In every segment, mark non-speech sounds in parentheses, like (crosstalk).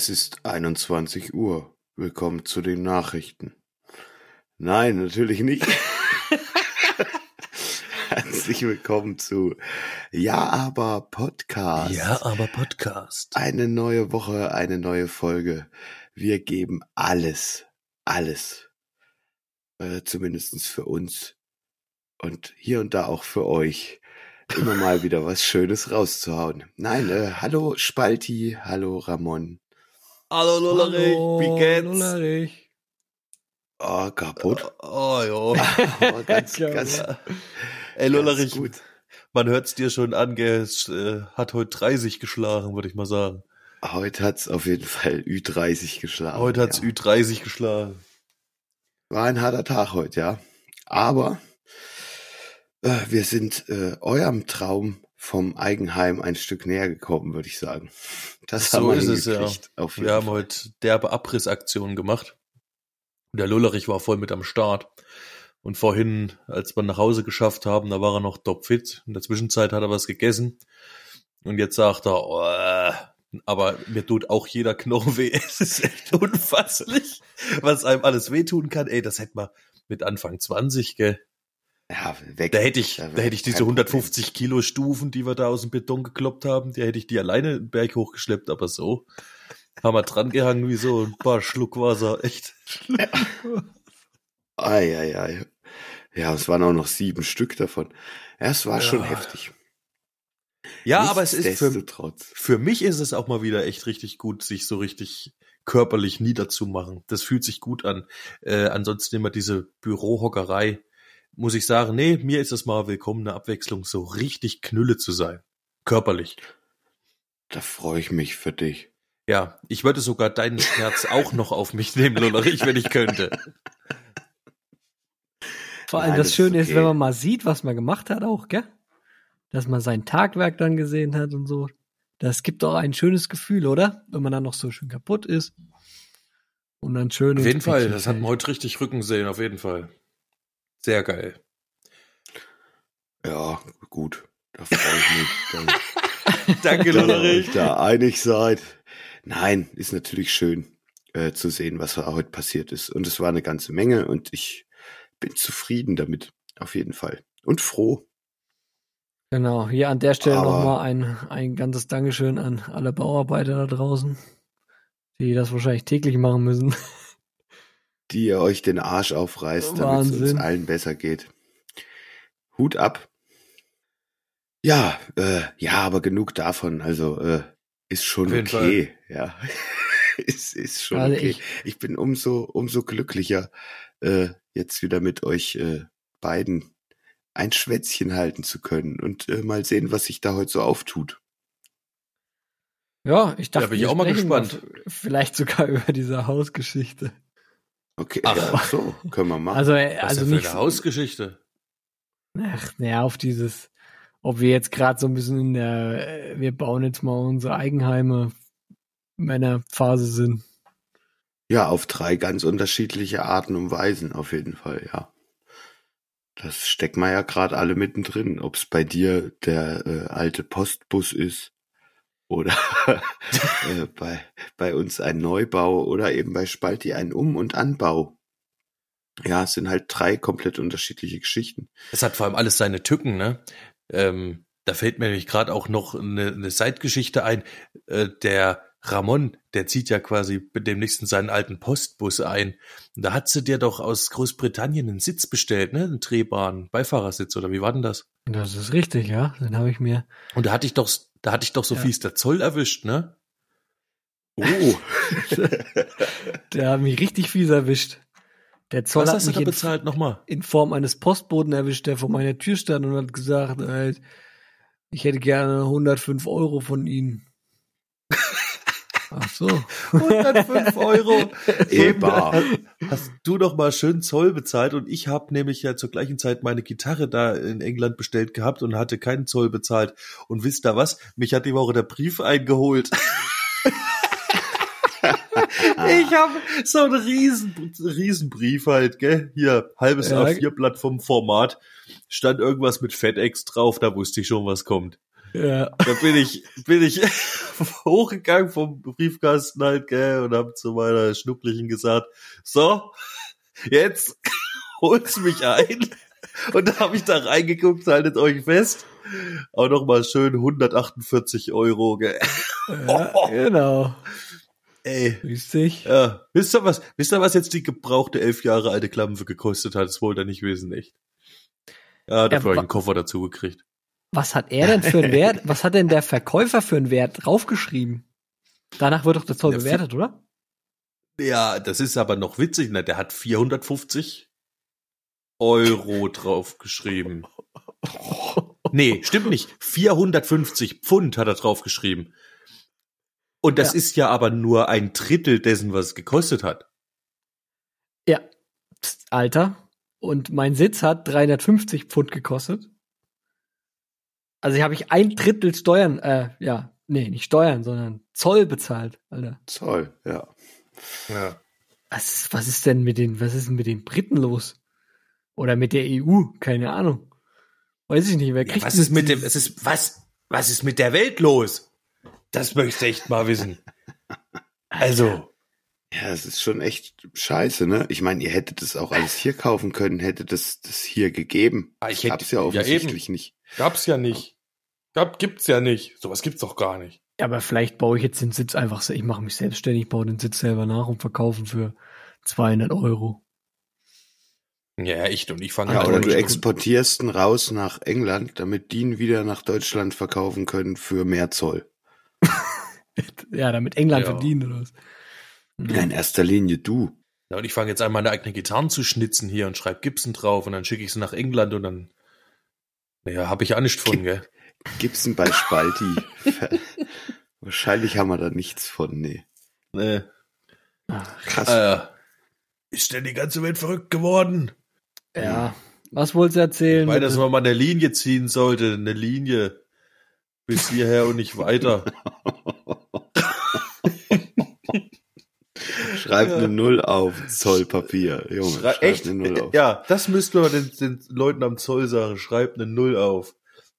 Es ist 21 Uhr. Willkommen zu den Nachrichten. Nein, natürlich nicht. (laughs) Herzlich willkommen zu Ja, aber Podcast. aber Podcast. Eine neue Woche, eine neue Folge. Wir geben alles, alles. Äh, zumindestens für uns. Und hier und da auch für euch. Immer mal (laughs) wieder was Schönes rauszuhauen. Nein, äh, hallo Spalti, hallo Ramon. Hallo Lullerich, wie geht's? Lullerich. Oh, kaputt. Oh, jo. Aber ganz, Ja, ganz, Ey, ganz Lullerich, gut. man hört's dir schon an, gell, es äh, hat heute 30 geschlagen, würde ich mal sagen. Heute hat's auf jeden Fall Ü30 geschlagen. Heute hat's ja. Ü30 geschlagen. War ein harter Tag heute, ja. Aber äh, wir sind äh, eurem Traum vom Eigenheim ein Stück näher gekommen, würde ich sagen. Das So haben wir ist es, ja. hingekriegt, Auf jeden Wir haben Fall. heute derbe Abrissaktionen gemacht. Der Lullerich war voll mit am Start. Und vorhin, als wir nach Hause geschafft haben, da war er noch topfit. In der Zwischenzeit hat er was gegessen. Und jetzt sagt er, oh, aber mir tut auch jeder Knochen weh. (laughs) Es ist echt unfasslich, was einem alles wehtun kann. Ey, das hätte man mit Anfang 20, gell? Ja, weg. Da hätte ich, Da da, hätte ich diese kein Problem. 150 Kilo Stufen, die wir da aus dem Beton gekloppt haben, die hätte ich die alleine den Berg hochgeschleppt, aber so haben wir dran gehangen wie so ein paar Schluck Wasser. Echt. (laughs) Ei, ei, ei. Ja, es waren auch noch sieben Stück davon. Ja, es war schon Ja. heftig. Ja, aber es ist für, für mich ist es auch mal wieder echt richtig gut, sich so richtig körperlich niederzumachen. Das fühlt sich gut an. Äh, ansonsten immer diese Bürohockerei. Muss ich sagen, nee, mir ist es mal willkommene Abwechslung, so richtig Knülle zu sein. Körperlich. Da freue ich mich für dich. Ja, ich würde sogar deinen Schmerz auch noch auf mich nehmen, Lullerich, wenn ich könnte. Vor allem Nein, das Schöne ist, okay. wenn man mal sieht, was man gemacht hat auch, gell? Dass man sein Tagwerk dann gesehen hat und so. Das gibt auch ein schönes Gefühl, oder? Wenn man dann noch so schön kaputt ist. Und dann schön. Auf jeden Fall, das hat man heute richtig Rücken sehen, auf jeden Fall. Sehr geil. Ja, gut. Da freue ich mich. Dann, (laughs) Danke, dass ihr Lullerich. euch da einig seid. Nein, ist natürlich schön äh, zu sehen, was heute passiert ist. Und es war eine ganze Menge und ich bin zufrieden damit. Auf jeden Fall. Und froh. Genau, hier an der Stelle nochmal ein, ein ganzes Dankeschön an alle Bauarbeiter da draußen, die das wahrscheinlich täglich machen müssen. (laughs) die ihr euch den Arsch aufreißt, damit es uns allen besser geht. Hut ab. Ja, äh, ja, aber genug davon. Also äh, ist schon okay. Ja, (laughs) ist, ist schon Also okay. ich- Ich, bin umso umso glücklicher, äh, jetzt wieder mit euch äh, beiden ein Schwätzchen halten zu können und äh, mal sehen, was sich da heute so auftut. Ja, ich dachte, bin ich auch mal gespannt. Vielleicht sogar (laughs) über diese Hausgeschichte. Okay, Ach. ja, so können wir machen. Also, äh, Was also nicht. für eine Hausgeschichte. Ach, naja, auf dieses, ob wir jetzt gerade so ein bisschen in der, äh, wir bauen jetzt mal unsere Eigenheime Männerphase sind. Ja, auf drei ganz unterschiedliche Arten und Weisen auf jeden Fall, ja. Das steckt man ja gerade alle mittendrin. Ob es bei dir der äh, alte Postbus ist oder (laughs) äh, bei, bei uns ein Neubau oder eben bei Spalti ein Um- und Anbau. Ja, es sind halt drei komplett unterschiedliche Geschichten. Es hat vor allem alles seine Tücken, ne? Ähm, da fällt mir nämlich gerade auch noch eine, eine Seitgeschichte ein. Äh, der Ramon, der zieht ja quasi demnächst in seinen alten Postbus ein. Und da hat sie dir doch aus Großbritannien einen Sitz bestellt, ne? Einen drehbaren Beifahrersitz, oder wie war denn das? Das ist richtig, ja. Dann habe ich mir. Und da hatte ich doch, da hatte ich doch so Ja. fies der Zoll erwischt, ne? Oh, (laughs) Der hat mich richtig fies erwischt. Der Zoll Was hat hast du mich in, bezahlt nochmal? in Form eines Postboten erwischt, der vor meiner Tür stand und hat gesagt, halt, ich hätte gerne 105 Euro von Ihnen. Ach so. (laughs) 105 Euro. E-Bar. Hast du doch mal schön Zoll bezahlt und ich habe nämlich ja zur gleichen Zeit meine Gitarre da in England bestellt gehabt und hatte keinen Zoll bezahlt. Und wisst ihr was? Mich hat die Woche der Brief eingeholt. (laughs) ich habe so einen riesen, riesen Brief halt, gell? Hier, halbes Ja. A4-Blatt vom Format. Stand irgendwas mit FedEx drauf, da wusste ich schon, was kommt. Ja. Da bin ich, bin ich (laughs) hochgegangen vom Briefkasten halt, gell, und hab zu meiner Schnucklichen gesagt, so, jetzt (laughs) holt's mich ein. Und da habe ich da reingeguckt, haltet euch fest. Auch nochmal schön 148 Euro, gell. ja genau. Ey. Dich. Ja, wisst ihr was, wisst ihr was jetzt die gebrauchte elf Jahre alte Klampfe gekostet hat? Das wollt ihr nicht wissen, echt. Ja, dafür Ja, hab ich einen Koffer dazu gekriegt. Was hat er denn für einen (laughs) Wert? Was hat denn der Verkäufer für einen Wert draufgeschrieben? Danach wird doch der Zoll bewertet, oder? Ja, das ist aber noch witzig, ne? Der hat 450 Euro draufgeschrieben. (laughs) Nee, stimmt nicht. 450 Pfund hat er draufgeschrieben. Und das Ja. ist ja aber nur ein Drittel dessen, was es gekostet hat. Ja. Psst, Alter. Und mein Sitz hat 350 Pfund gekostet. Also hier habe ich ein Drittel Steuern, äh, ja, nee, nicht Steuern, sondern Zoll bezahlt, Alter. Zoll, ja. Ja. Was, was ist denn mit den, was ist denn mit den Briten los? Oder mit der EU? Keine Ahnung. Weiß ich nicht, wer kriegt was denn ist mit dem, es ist, was, was ist mit der Welt los? Das möchte ich echt mal wissen. Also, Ja, es ist schon echt scheiße, ne? Ich meine, ihr hättet das auch alles hier kaufen können, hättet das, das hier gegeben. Ah, ich hätte- gab's ja ja, offensichtlich nicht. gab's ja nicht. Gab, gibt's ja nicht. Sowas gibt's doch gar nicht. Ja, aber vielleicht baue ich jetzt den Sitz einfach, se- ich mache mich selbstständig, baue den Sitz selber nach und verkaufen für 200 Euro. Ja, echt. Und ich fange Ja, oder du exportierst ihn raus nach England, damit die ihn wieder nach Deutschland verkaufen können für mehr Zoll. (laughs) Ja, damit England Ja. verdient oder was? Ja, in erster Linie du. Ja, und ich fange jetzt an, meine eigenen Gitarren zu schnitzen hier und schreibe Gibson drauf und dann schicke ich sie nach England und dann, naja, habe ich ja nicht von, gell? Gibson bei Spalti. (laughs) Wahrscheinlich haben wir da nichts von, nee. Nee. Krass. Äh, ist denn die ganze Welt verrückt geworden? Ja. Was wolltest du erzählen? Ich meine, dass man mal eine Linie ziehen sollte, eine Linie bis hierher und nicht weiter. (laughs) Schreib Ja. eine Null auf Zollpapier, Junge. Schrei echt? eine Null auf. Ja, das müsste man den, den Leuten am Zoll sagen. Schreibt eine Null auf.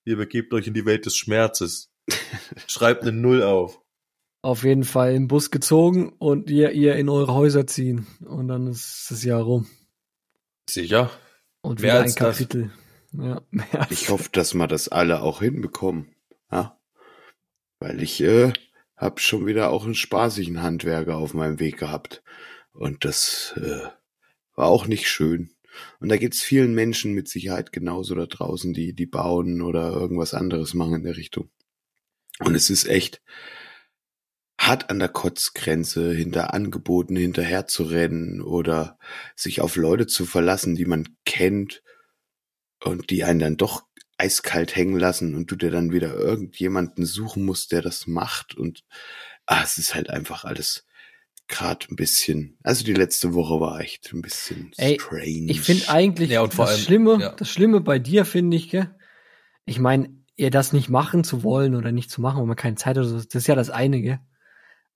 Ihr begebt euch in die Welt des Schmerzes. Schreibt eine Null auf. Auf jeden Fall im Bus gezogen und ihr, ihr in eure Häuser ziehen. Und dann ist das Jahr rum. Sicher? Und Mehr wieder ein als das. Kapitel. Ja, mehr Ich hoffe, dass wir das alle auch hinbekommen. Ja? Weil ich äh, habe schon wieder auch einen spaßigen Handwerker auf meinem Weg gehabt. Und das äh, war auch nicht schön. Und da geht's vielen Menschen mit Sicherheit genauso da draußen, die, die bauen oder irgendwas anderes machen in der Richtung. Und es ist echt hart an der Kotzgrenze, hinter Angeboten hinterher zu rennen oder sich auf Leute zu verlassen, die man kennt und die einen dann doch eiskalt hängen lassen und du dir dann wieder irgendjemanden suchen musst, der das macht und ah, es ist halt einfach alles gerade ein bisschen, also die letzte Woche war echt ein bisschen Ey, strange. Ich finde eigentlich Ja, und vor das allem- Schlimme, ja. das Schlimme bei dir finde ich, gell? Ich meine, ihr das nicht machen zu wollen oder nicht zu machen, weil man keine Zeit hat, oder so, das ist ja das eine, gell?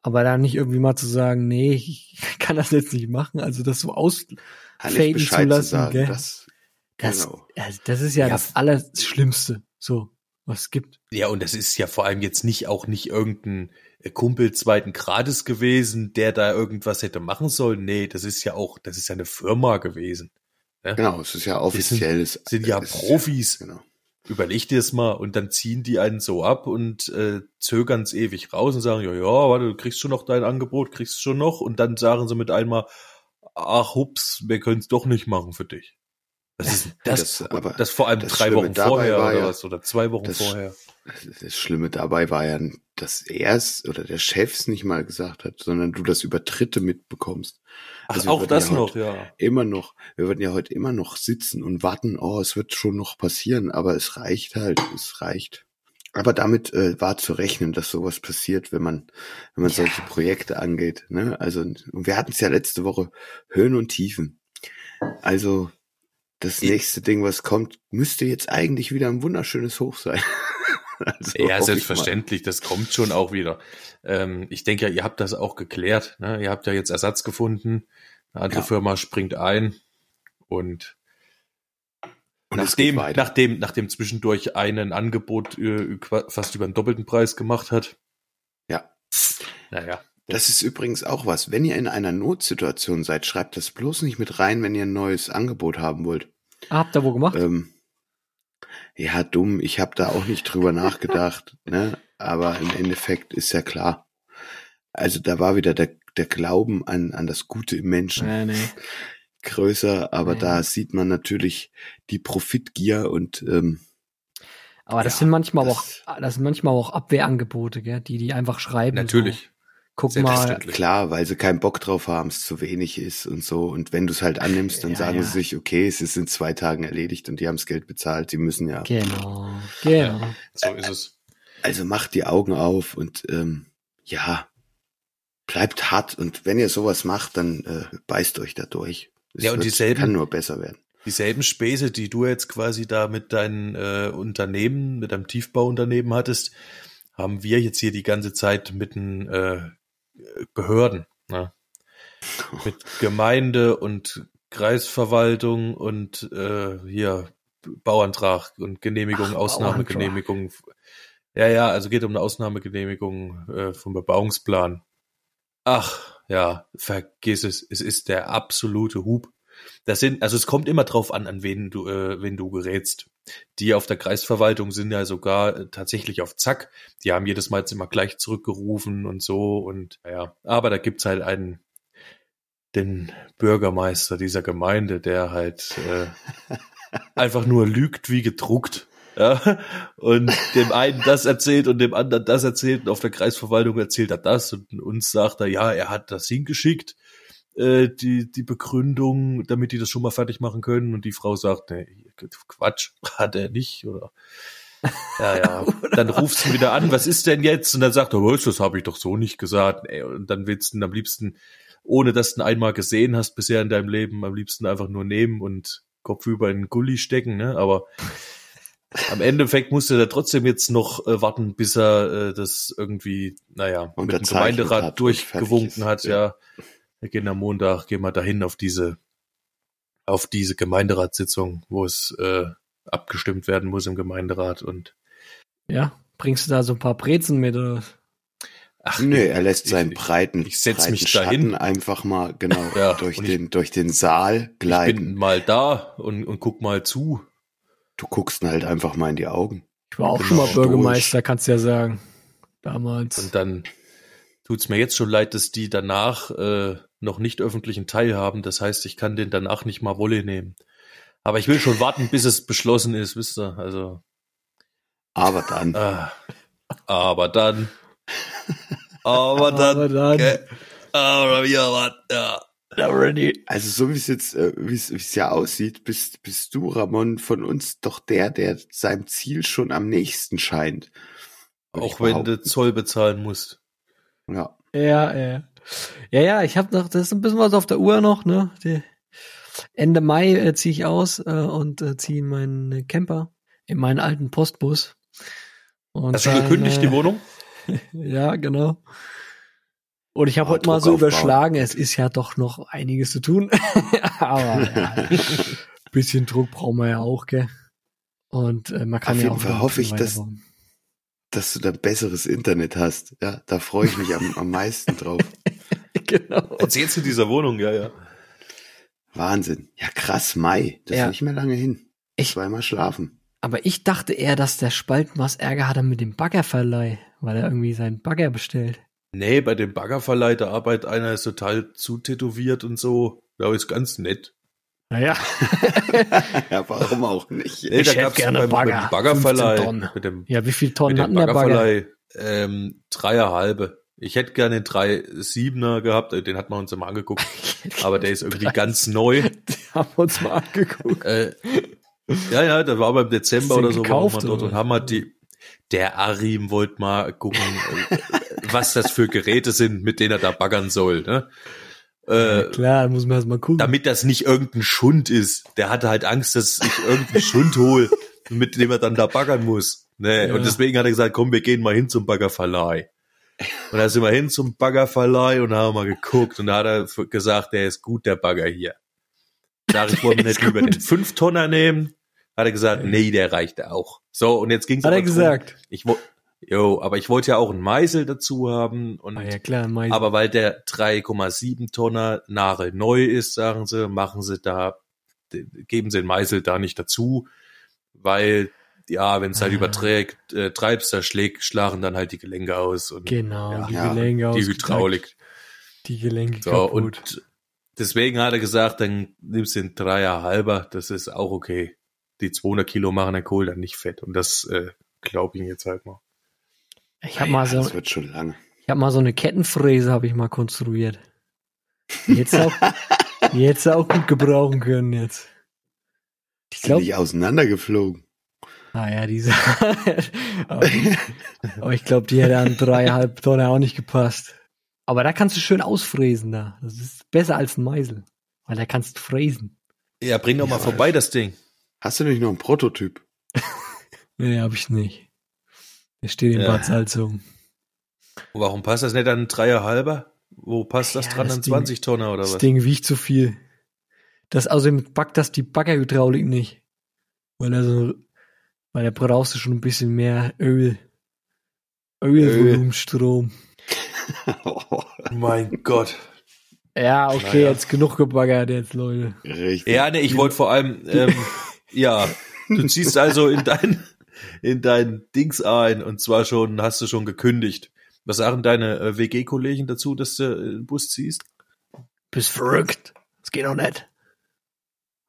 Aber dann nicht irgendwie mal zu sagen, nee, ich (laughs) kann das jetzt nicht machen, also das so aus, Kann ich faden Bescheid zu lassen, zu sagen, gell? das, das, genau. also das ist ja, Ja. das Allerschlimmste, so, was es gibt. Ja, und das ist ja vor allem jetzt nicht auch nicht irgendein Kumpel zweiten Grades gewesen, der da irgendwas hätte machen sollen. Nee, das ist ja auch, das ist ja eine Firma gewesen. Genau, es ist ja offiziell. es sind ja es Profis. Genau. Überleg dir das mal und dann ziehen die einen so ab und äh, zögern's ewig raus und sagen, ja, ja, warte, du kriegst schon noch dein Angebot, kriegst schon noch und dann sagen sie mit einmal, ach hups, wir können's doch nicht machen für dich. Das ist das, Das- aber das vor allem das drei Schlimme Wochen vorher oder ja, was oder zwei Wochen das- vorher. Das Schlimme dabei war ja, dass er es oder der Chef es nicht mal gesagt hat, sondern du das über Dritte mitbekommst. Ach, Also auch das ja noch, ja. Immer noch, wir würden ja heute immer noch sitzen und warten, oh, es wird schon noch passieren, aber es reicht halt, es reicht. Aber damit äh, war zu rechnen, dass sowas passiert, wenn man, wenn man solche Projekte angeht. Ne? Also und wir hatten es ja letzte Woche Höhen und Tiefen. Also das nächste Ding, was kommt, müsste jetzt eigentlich wieder ein wunderschönes Hoch sein. (laughs) also Ja, ich selbstverständlich, das kommt schon auch wieder. Ähm, ich denke ja, ihr habt das auch geklärt. Ne? Ihr habt ja jetzt Ersatz gefunden. Eine andere Ja. Firma springt ein und. Und nachdem, nachdem, nachdem zwischendurch einen Angebot äh, fast über den doppelten Preis gemacht hat. Ja. Naja, Das ist übrigens auch was. Wenn ihr in einer Notsituation seid, schreibt das bloß nicht mit rein, wenn ihr ein neues Angebot haben wollt. Habt ihr wo gemacht? Ähm, ja, dumm. Ich habe da auch nicht drüber (laughs) nachgedacht. Ne? Aber im Endeffekt ist ja klar. Also da war wieder der, der Glauben an, an das Gute im Menschen nee, nee. (laughs) größer. Aber Nee. da sieht man natürlich die Profitgier und ähm, Aber das Ja, sind manchmal das- auch, das sind manchmal auch Abwehrangebote, gell? die die einfach schreiben. natürlich. Guck mal, klar, weil sie keinen Bock drauf haben, es zu wenig ist und so. Und wenn du es halt annimmst, dann Ja, sagen ja. sie sich, okay, es ist in zwei Tagen erledigt und die haben das Geld bezahlt. Sie müssen ja. genau, genau. So ist es. Also macht die Augen auf und ähm, ja, bleibt hart. Und wenn ihr sowas macht, dann äh, beißt euch da durch. Es Ja, und wird- dieselben- kann nur besser werden. Dieselben Späße, die du jetzt quasi da mit deinen äh, Unternehmen, mit deinem Tiefbauunternehmen hattest, haben wir jetzt hier die ganze Zeit mit den äh, Behörden. Ne? (laughs) Mit Gemeinde und Kreisverwaltung und äh, hier Bauantrag und Genehmigung, Ach, Ausnahmegenehmigung. Ja, ja, also geht um eine Ausnahmegenehmigung äh, vom Bebauungsplan. Ach, ja, vergiss es. Es ist der absolute Hub. Das sind, also es kommt immer drauf an, an wen du, äh, wen du gerätst. Die auf der Kreisverwaltung sind ja sogar äh, tatsächlich auf Zack. Die haben jedes Mal jetzt immer gleich zurückgerufen und so und ja. Aber da gibt's halt einen, den Bürgermeister dieser Gemeinde, der halt äh, einfach nur lügt wie gedruckt. Ja, und dem einen das erzählt und dem anderen das erzählt und auf der Kreisverwaltung erzählt er das und uns sagt er, ja, er hat das hingeschickt, äh, die, die Begründung, damit die das schon mal fertig machen können und die Frau sagt, nee, Quatsch, (laughs) hat er nicht oder ja, ja. (laughs) Dann ruft sie wieder an, was ist denn jetzt? Und dann sagt er, was, das habe ich doch so nicht gesagt. Ey, und dann willst du ihn am liebsten, ohne dass du ihn einmal gesehen hast bisher in deinem Leben, am liebsten einfach nur nehmen und Kopf über in den Gully stecken, ne? Aber (laughs) am Endeffekt musste er trotzdem jetzt noch äh, warten, bis er äh, das irgendwie, naja, mit dem Gemeinderat hat durchgewunken hat, ja. ja. Wir gehen am Montag, gehen wir dahin auf diese, auf diese Gemeinderatssitzung, wo es äh, abgestimmt werden muss im Gemeinderat und Ja, bringst du da so ein paar Brezen mit? Oder? ach, Nee, er lässt ich- seinen ich- breiten, ich setz breiten mich Schatten dahin. einfach mal genau Ja, durch und ich- den durch den Saal Ich gleiten. bin mal da und, und guck mal zu. Du guckst ihn halt einfach mal in die Augen. Ich war auch Genau, schon mal. Bürgermeister, kannst du ja sagen. Damals. Und dann tut's mir jetzt schon leid, dass die danach äh, noch nicht öffentlichen Teil haben. Das heißt, ich kann den danach nicht mal Wolle nehmen. Aber ich will schon warten, bis es beschlossen ist, wisst ihr. Also, Aber dann, ah, aber dann. Aber dann. Aber dann, äh, aber ja, was, ja. also so wie es jetzt, äh, wie es ja aussieht, bist bist du Ramon von uns doch der, der seinem Ziel schon am nächsten scheint. Auch wenn du. Zoll bezahlen musst. Ja. Ja, ja. Ja, ja, ich habe noch, das ist ein bisschen was auf der Uhr noch, ne? Die, Ende Mai äh, ziehe ich aus äh, und äh, ziehe in meinen Camper, in meinen alten Postbus. Und Hast du dann, gekündigt, die Wohnung? (laughs) Ja, genau. Und ich habe Ah, heute mal so aufbauen. überschlagen, es ist ja doch noch einiges zu tun. (laughs) Aber ja, (laughs) bisschen Druck brauchen wir ja auch, gell? Und äh, man kann Auf ja jeden auch Fall hoffe ich, dass-. Dass du dann besseres Internet hast. Ja, da freue ich mich am, am meisten drauf. (laughs) genau. Erzählst du dieser Wohnung, ja, ja. Wahnsinn. Ja, krass, Mai. Das Ja. ist nicht mehr lange hin. Ich- Zweimal schlafen. Aber ich dachte eher, dass der Spalten was Ärger hatte mit dem Baggerverleih, weil er irgendwie seinen Bagger bestellt. Nee, bei dem Baggerverleih, da arbeitet einer, ist total zutätowiert und so. Ja, ist ganz nett. Naja, (laughs) ja, warum auch nicht? Nee, Ich hätte gerne beim, Bagger, beim Baggerverleih, 15 Tonnen. mit dem, ja, wie viel Tonnen hat der Bagger? Baggerverleih, ähm, dreieinhalbe. Ich hätte gerne den drei Siebener gehabt, äh, den hat man uns immer angeguckt, (laughs) aber der ist irgendwie ganz neu. Die haben wir uns mal angeguckt. Äh, ja, ja, da war beim Dezember Hast du oder den so, gekauft, waren wir dort oder? und haben halt die, der Arim wollte mal gucken, äh, was das für Geräte sind, mit denen er da baggern soll. Ne? Äh, Klar, muss man erst mal gucken. damit das nicht irgendein Schund ist. Der hatte halt Angst, dass ich irgendeinen Schund hole, (laughs) mit dem er dann da baggern muss. Ne? Ja. Und deswegen hat er gesagt, komm, wir gehen mal hin zum Baggerverleih. Und da sind wir hin zum Baggerverleih und haben mal geguckt und da hat er gesagt, der ist gut, der Bagger hier. Sag ich, (laughs) ist nicht lieber gut. den Fünftonner nehmen? Hat er gesagt, nee, der reicht auch. So, und jetzt ging's Hat aber er drum, gesagt. Ich wo, jo, aber ich wollte ja auch einen Meißel dazu haben und Ah, ja, klar, Mais. aber weil der 3,7 Tonner Nagel neu ist, sagen sie, machen sie da, geben sie den Meißel da nicht dazu, weil, ja, wenn es halt Ah. überträgt, äh, treibst, da schlägt, schlagen dann halt die Gelenke aus und genau, Ja. die Ja, Gelenke die ausgeknackt, Hydraulik. Die Gelenke So, kaputt. und deswegen hat er gesagt, dann nimmst du den Dreier halber, das ist auch okay. Die 200 Kilo machen den Kohl dann nicht fett und das äh, glaube ich jetzt halt mal. Ich habe mal so, Das wird schon lange. ich habe mal so eine Kettenfräse habe ich mal konstruiert. Die Jetzt auch, die (laughs) jetzt auch gut gebrauchen können jetzt. Ich Sind glaube, die auseinandergeflogen. naja, diese, aber, aber ich glaube, die hätte an dreieinhalb Tonnen auch nicht gepasst. Aber da kannst du schön ausfräsen da. Das ist besser als ein Meisel. Weil da kannst du fräsen. Ja, bring doch mal Ja, vorbei das Ding. Hast du nicht noch einen Prototyp? (laughs) Nee, habe ich nicht. Der steht in Ja. Bad Salzung. Warum passt das nicht an einen Dreier halber? Wo passt das Ja, dran das an Ding- 20 Tonner oder Das was? Ding wiegt zu viel. Das außerdem packt das die Baggerhydraulik nicht. Weil er so, weil da brauchst du schon ein bisschen mehr Öl. Ölvolumenstrom. (laughs) Mein Gott. Ja, okay, Naja. jetzt genug gebaggert jetzt, Leute. Richtig. Ja, nee, ich wollte vor allem, ähm, (laughs) ja, du ziehst also in dein, in dein Dings ein und zwar schon, hast du schon gekündigt. Was sagen deine äh, WG-Kollegen dazu, dass du äh, den Bus ziehst? Bist verrückt. Das geht doch nicht.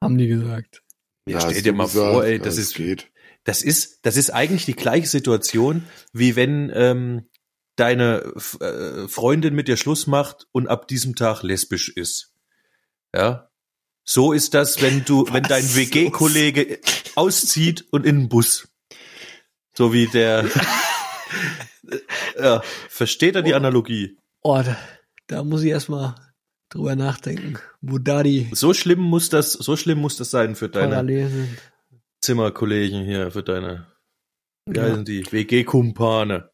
Haben die gesagt. Ja, hast stell dir mal gesagt, vor, ey, ja, das ist, geht. das ist, das ist eigentlich die gleiche Situation, wie wenn ähm, deine F- äh, Freundin mit dir Schluss macht und ab diesem Tag lesbisch ist. Ja. So ist das, wenn du, wenn dein Was? WG-Kollege auszieht und in den Bus. So wie der. (laughs) (laughs) ja, versteht er die Analogie? Oh, da, da muss ich erstmal drüber nachdenken, wo da die So schlimm muss das, so schlimm muss das sein für deine. Zimmerkollegen hier, für deine, wie Ja. heißen die, WG-Kumpane.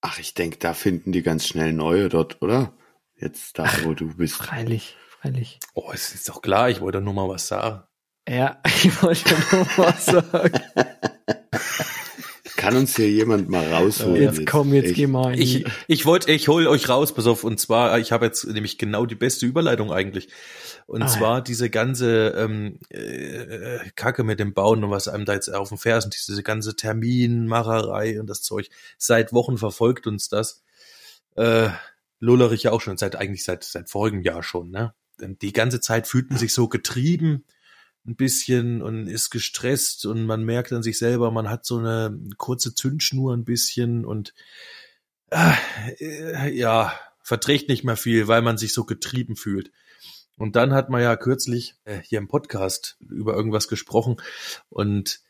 Ach, ich denke, da finden die ganz schnell neue dort, oder? Jetzt da, wo du bist. Freilich, freilich. Oh, es ist doch klar, ich wollte nur mal was sagen. Ja, (laughs) ich wollte nur was sagen. Kann uns hier jemand mal rausholen? Jetzt komm, jetzt Echt. geh mal Ich, ich wollte, ich hol euch raus, pass auf, und zwar, ich habe jetzt nämlich genau die beste Überleitung eigentlich. Und Ah, zwar diese ganze ähm, äh, Kacke mit dem Bauen und was einem da jetzt auf dem Fersen, diese ganze Terminmacherei und das Zeug. Seit Wochen verfolgt uns das. Äh, Lullerich ja auch schon, seit eigentlich seit, seit vorigem Jahr schon, ne? Denn die ganze Zeit fühlt man sich so getrieben ein bisschen und ist gestresst und man merkt an sich selber, man hat so eine kurze Zündschnur ein bisschen und ah, äh, ja, verträgt nicht mehr viel, weil man sich so getrieben fühlt. Und dann hat man ja kürzlich äh, hier im Podcast über irgendwas gesprochen und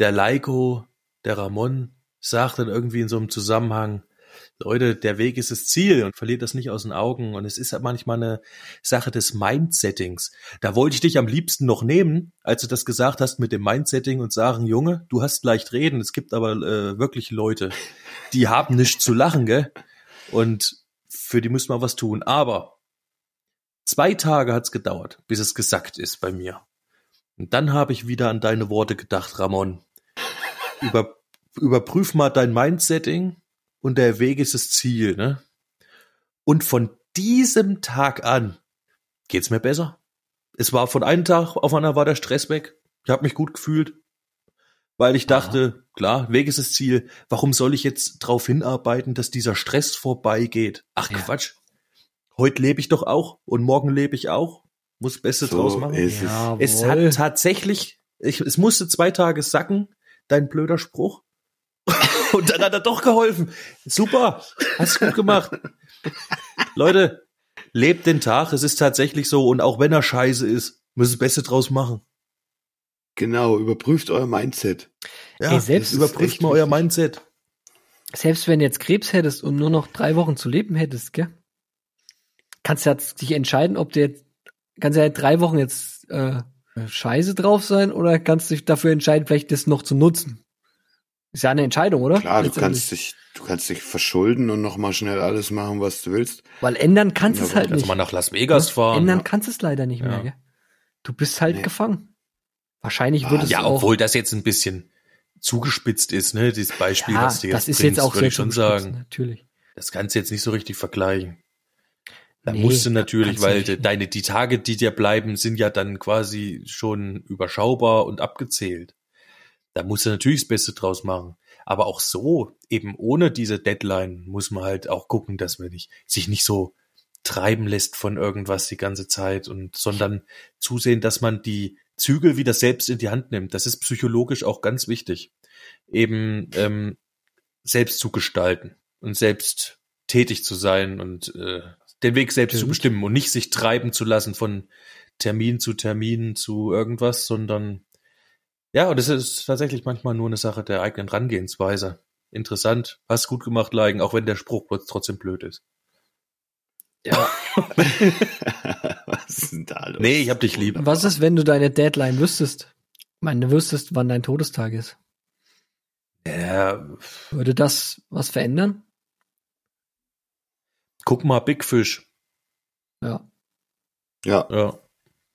der Leiko, der Ramon, sagt dann irgendwie in so einem Zusammenhang, Leute, der Weg ist das Ziel und verliert das nicht aus den Augen. Und es ist halt manchmal eine Sache des Mindsettings. Da wollte ich dich am liebsten noch nehmen, als du das gesagt hast mit dem Mindsetting und sagen, Junge, du hast leicht reden. Es gibt aber äh, wirklich Leute, die haben nichts zu lachen, gell? Und für die müssen wir was tun. Aber zwei Tage hat's gedauert, bis es gesackt ist bei mir. Und dann habe ich wieder an deine Worte gedacht, Ramon. Über, überprüf mal dein Mindsetting und der Weg ist das Ziel, ne? Und von diesem Tag an geht's mir besser. Es war von einem Tag auf anderen war der Stress weg. Ich habe mich gut gefühlt, weil ich dachte, klar, Weg ist das Ziel. Warum soll ich jetzt darauf hinarbeiten, dass dieser Stress vorbeigeht? Ach Ja. Quatsch. Heute lebe ich doch auch und morgen lebe ich auch. Muss das Beste So draus machen. ist es. Es hat tatsächlich, ich, es musste zwei Tage sacken, dein blöder Spruch. Und dann hat er doch geholfen. Super, hast gut gemacht. Leute, lebt den Tag, es ist tatsächlich so. Und auch wenn er scheiße ist, müsst ihr das Beste draus machen. Genau, überprüft euer Mindset. Ja, Ey, selbst- überprüft mal euer. Mindset. selbst wenn du jetzt Krebs hättest und nur noch drei Wochen zu leben hättest, gell? Kannst du jetzt dich entscheiden, ob du jetzt, kannst du ja drei Wochen jetzt äh, scheiße drauf sein oder kannst du dich dafür entscheiden, vielleicht das noch zu nutzen? Ist ja eine Entscheidung, oder? Klar, du kannst dich, du kannst dich verschulden und nochmal schnell alles machen, was du willst. Weil ändern kannst du Ja, es halt Also nicht. mal nach Las Vegas Ne? fahren. Ändern ja. kannst du es leider nicht mehr, Ja. gell? Du bist halt Nee. gefangen. Wahrscheinlich Ah, würde es Ja, auch. obwohl das jetzt ein bisschen zugespitzt ist, ne? Dieses Beispiel, ja, was du jetzt das ist bringst, jetzt auch würde ich schon sagen. Natürlich. Das kannst du jetzt nicht so richtig vergleichen. Da Nee, musst du natürlich, du weil nicht. de- deine, die Tage, die dir bleiben, sind ja dann quasi schon überschaubar und abgezählt. Da musst du natürlich das Beste draus machen. Aber auch so, eben ohne diese Deadline, muss man halt auch gucken, dass man nicht, sich nicht so treiben lässt von irgendwas die ganze Zeit und, sondern zusehen, dass man die Zügel wieder selbst in die Hand nimmt. Das ist psychologisch auch ganz wichtig. Eben, ähm, selbst zu gestalten und selbst tätig zu sein und äh, den Weg selbst zu Stimmt. bestimmen und nicht sich treiben zu lassen von Termin zu Termin zu irgendwas, sondern ja, und es ist tatsächlich manchmal nur eine Sache der eigenen Rangehensweise. Interessant, hast gut gemacht, Leigen, auch wenn der Spruch trotzdem blöd ist. Ja. (laughs) was ist denn da los? Nee, ich hab dich lieb. Was ist, wenn du deine Deadline wüsstest? Ich meine, du wüsstest, wann dein Todestag ist. Ja, Würde das was verändern? guck mal, Big Fish. Ja, Ja, Ja.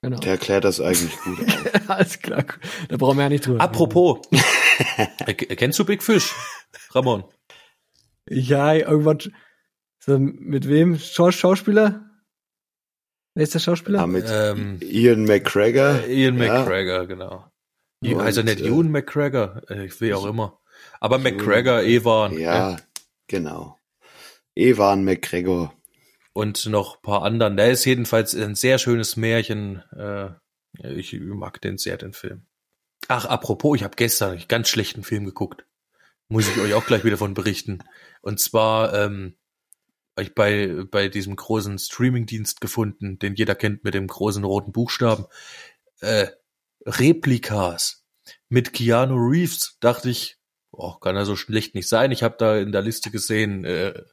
Genau. der erklärt das eigentlich gut. (laughs) Alles klar. Da brauchen wir ja nicht drüber. Apropos, (laughs) kennst du Big Fish, Ramon? Ja, irgendwann. So, mit wem? Schau Schauspieler? Wer ist der Schauspieler? Ja, mit Ähm, Ian McGregor. Äh, Ian Ja. McGregor, genau. Und, heißt er nicht äh, Ewan McGregor? Äh, Ich will auch immer. Aber McGregor, Ewan. Ja, genau. Evan McGregor. Und noch paar anderen. Der ist jedenfalls ein sehr schönes Märchen. Äh, Ich mag den sehr, den Film. Ach, apropos, ich habe gestern einen ganz schlechten Film geguckt. Muss ich euch auch gleich wieder von berichten. Und zwar ähm, ich bei, bei diesem großen Streamingdienst gefunden, den jeder kennt mit dem großen roten Buchstaben. Äh, Replikas mit Keanu Reeves. Dachte ich, oh, kann er so schlecht nicht sein. Ich habe da in der Liste gesehen, äh,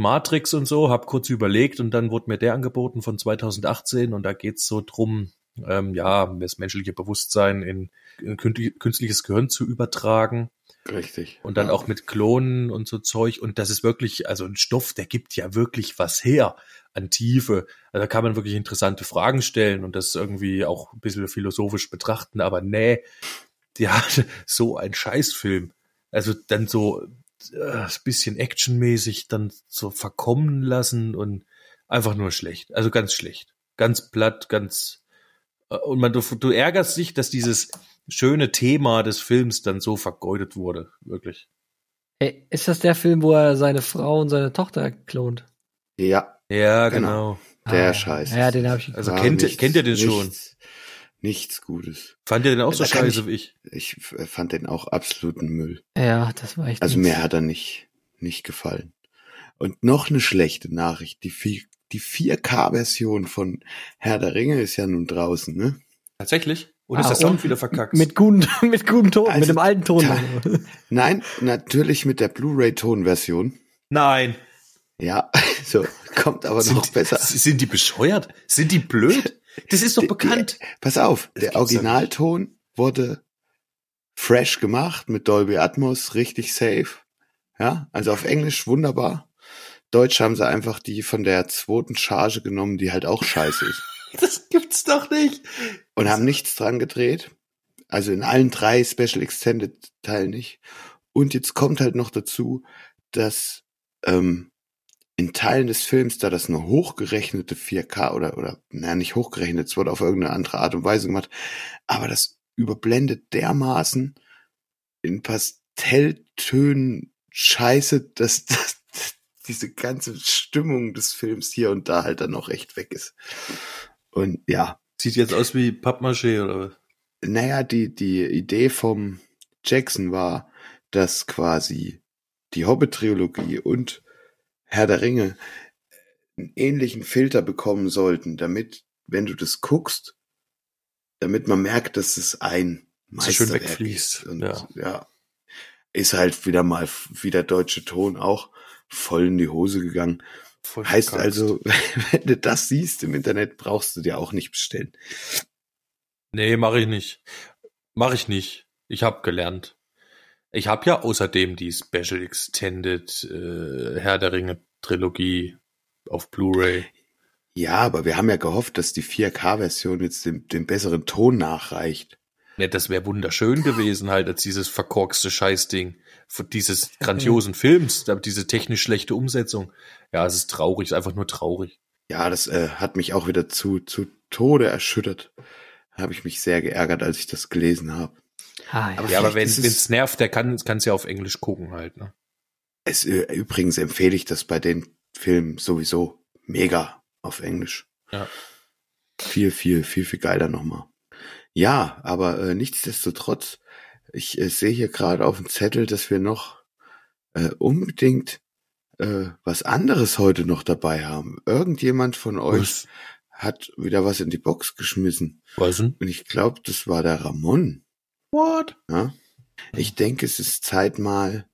Matrix und so, habe kurz überlegt und dann wurde mir der angeboten von 2018 und da geht's so drum, ähm, ja, das menschliche Bewusstsein in, in künstli- künstliches Gehirn zu übertragen Richtig. und dann ja. auch mit Klonen und so Zeug und das ist wirklich, also ein Stoff, der gibt ja wirklich was her an Tiefe. Also da kann man wirklich interessante Fragen stellen und das irgendwie auch ein bisschen philosophisch betrachten, aber nee, (laughs) ja, so ein Scheißfilm. Also dann so äh, ein bisschen actionmäßig dann so verkommen lassen und einfach nur schlecht. Also ganz schlecht. Ganz platt, ganz äh, und man du, du ärgerst dich, dass dieses schöne Thema des Films dann so vergeudet wurde, wirklich. Ey, ist das der Film, wo er seine Frau und seine Tochter klont? Ja, Ja, Genau. genau. Der Ah, Scheiß. Ja, den habe ich. Also kennt nichts- kennt ihr den schon? Nichts, nichts Gutes. Fand ihr den auch so Da kann scheiße ich- wie ich? Ich f- fand den auch absoluten Müll. Ja, das war echt. Also nix. mir hat er nicht, nicht gefallen. Und noch eine schlechte Nachricht. Die, die 4K-Version von Herr der Ringe ist ja nun draußen, ne? Tatsächlich? Und Ah, ist der Sound und wieder verkackt? Mit guten, (laughs) mit guten Ton, Also, mit dem alten Ton. da- Nein, natürlich mit der Blu-ray-Ton-Version. Nein. Ja, (laughs) so, kommt aber noch Sind, besser. sind die bescheuert? Sind die blöd? Das ist doch Die- bekannt. Pass auf, Das der Originalton wurde fresh gemacht mit Dolby Atmos, richtig safe. Ja, also auf Englisch wunderbar. Deutsch haben sie einfach die von der zweiten Charge genommen, die halt auch scheiße ist. (laughs) Das gibt's doch nicht. Und haben nichts dran gedreht. Also in allen drei Special Extended Teilen nicht. Und jetzt kommt halt noch dazu, dass ähm, in Teilen des Films, da das eine hochgerechnete 4K oder, oder, naja, nicht hochgerechnet, es wurde auf irgendeine andere Art und Weise gemacht, aber das überblendet dermaßen in Pastelltönen Scheiße, dass, (laughs) dass diese ganze Stimmung des Films hier und da halt dann auch echt weg ist. Und ja, Sieht jetzt aus wie Pappmaché oder was? naja, die, die Idee vom Jackson war, dass quasi die Hobbit-Trilogie und Herr der Ringe einen ähnlichen Filter bekommen sollten, damit, wenn du das guckst, damit man merkt, dass es ein Dass es schön Meisterwerk wegfließt, ist. Und, ja. ja. ist halt wieder mal wie der deutsche Ton auch voll in die Hose gegangen. Voll Heißt verkackst. also, (laughs) wenn du das siehst im Internet, brauchst du dir auch nicht bestellen. Nee, mache ich nicht. Mache ich nicht. Ich habe gelernt. Ich habe ja außerdem die Special Extended äh, Herr der Ringe Trilogie auf Blu-ray. Ja, aber wir haben ja gehofft, dass die 4K-Version jetzt dem, dem besseren Ton nachreicht. Ne, das wäre wunderschön gewesen halt als dieses verkorkste Scheißding dieses grandiosen Films, da- diese technisch schlechte Umsetzung. Ja, es ist traurig, es ist einfach nur traurig. Ja, das äh, hat mich auch wieder zu, zu Tode erschüttert. Habe ich mich sehr geärgert, als ich das gelesen habe. Ah, ja. Aber Ja, aber wenn es- es nervt, der kann kann's ja auf Englisch gucken halt, ne? Es, äh, übrigens empfehle ich das bei den Filmen sowieso mega auf Englisch. Ja. Viel, viel, viel, viel geiler nochmal. Ja, aber äh, nichtsdestotrotz, ich äh, sehe hier gerade auf dem Zettel, dass wir noch äh, unbedingt äh, was anderes heute noch dabei haben. Irgendjemand von euch Was? hat wieder was in die Box geschmissen. Was denn? Und ich glaube, das war der Ramon. What? Ja? Ich denke, es ist Zeit mal.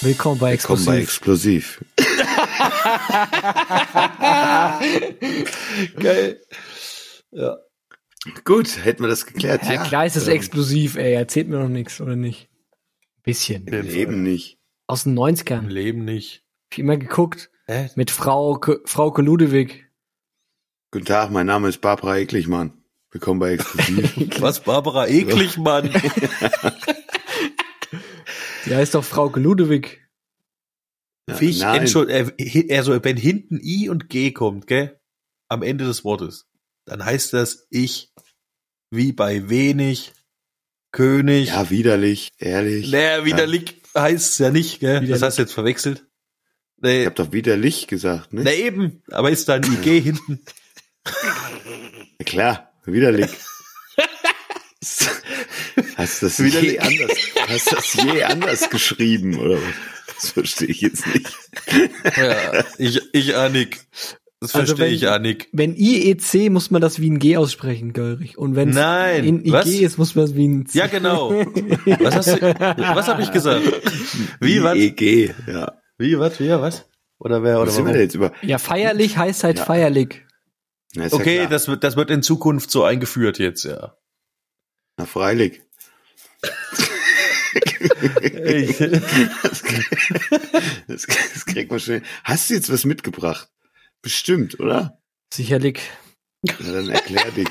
Willkommen bei Willkommen bei. Explosiv. Geil. Ja. Gut, hätten wir das geklärt. Ja, klar ist es ähm, exklusiv, ey. Erzählt mir noch nichts, oder nicht? Bisschen. Im Leben nicht. Aus den Im 90ern. Leben nicht. Hab ich immer geguckt. Hä? Mit Frau, Frau Ludewig. Guten Tag, mein Name ist Barbara Eklichmann. Willkommen bei Exklusiv. (laughs) Was, Barbara? Eklig, Mann. (laughs) Die heißt doch Frau Ludewig. Ja, Wie ich, also wenn hinten I und G kommt, gell? Am Ende des Wortes, dann heißt das ich, wie bei wenig, König. ja, widerlich, ehrlich. Naja, widerlich heißt es ja nicht, gell? Widerlich. Das hast du jetzt verwechselt. Ich Nee, hab doch widerlich gesagt, ne? na eben, aber ist da ein IG (laughs) hinten? Ja, klar, widerlich. Hast du das je Widerlich. anders, hast du das je anders geschrieben, oder was? Das verstehe ich jetzt nicht. Ja, ich, ich Annik. Das Also verstehe wenn- ich, Annik. Wenn IEC muss man das wie ein G aussprechen, Görig. Und wenn Nein, in IG was? ist, muss man das wie ein C. Ja, genau. Was hast du, was habe ich gesagt? Wie, was? EG, ja. Wie, was, wie, was? Oder wer, oder Was sind wir jetzt über? Ja, feierlich heißt halt Ja. feierlich. Ja Okay, klar. das wird, das wird in Zukunft so eingeführt jetzt, ja. Na, freilich. Das, das, das kriegt man schnell. Hast du jetzt was mitgebracht? Bestimmt, oder? Sicherlich. Na, dann erklär dich.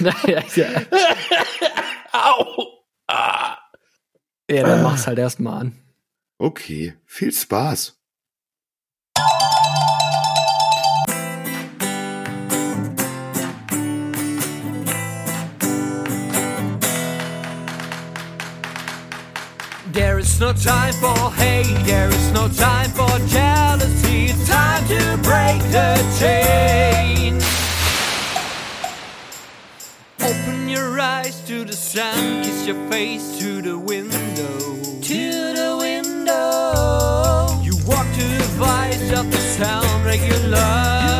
(laughs) ja, ja. (laughs) Au! Ah. ja, dann mach's halt erstmal an. Okay, viel Spaß. There is no time for hate, there is no time for jealousy. It's time to break the chain. Open your eyes to the sun, kiss your face to the window. Vice of the sound, regular.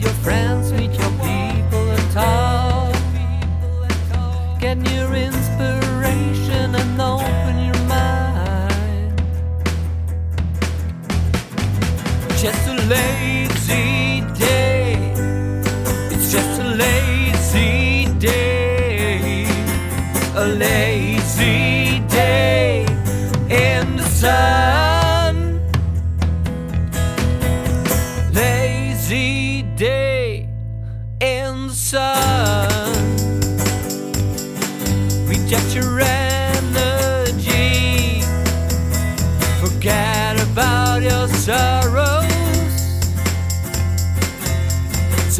Your friends, meet your people and talk. Get new inspiration and open your mind. Just a lazy day. It's just a lazy day. A lazy day in the sun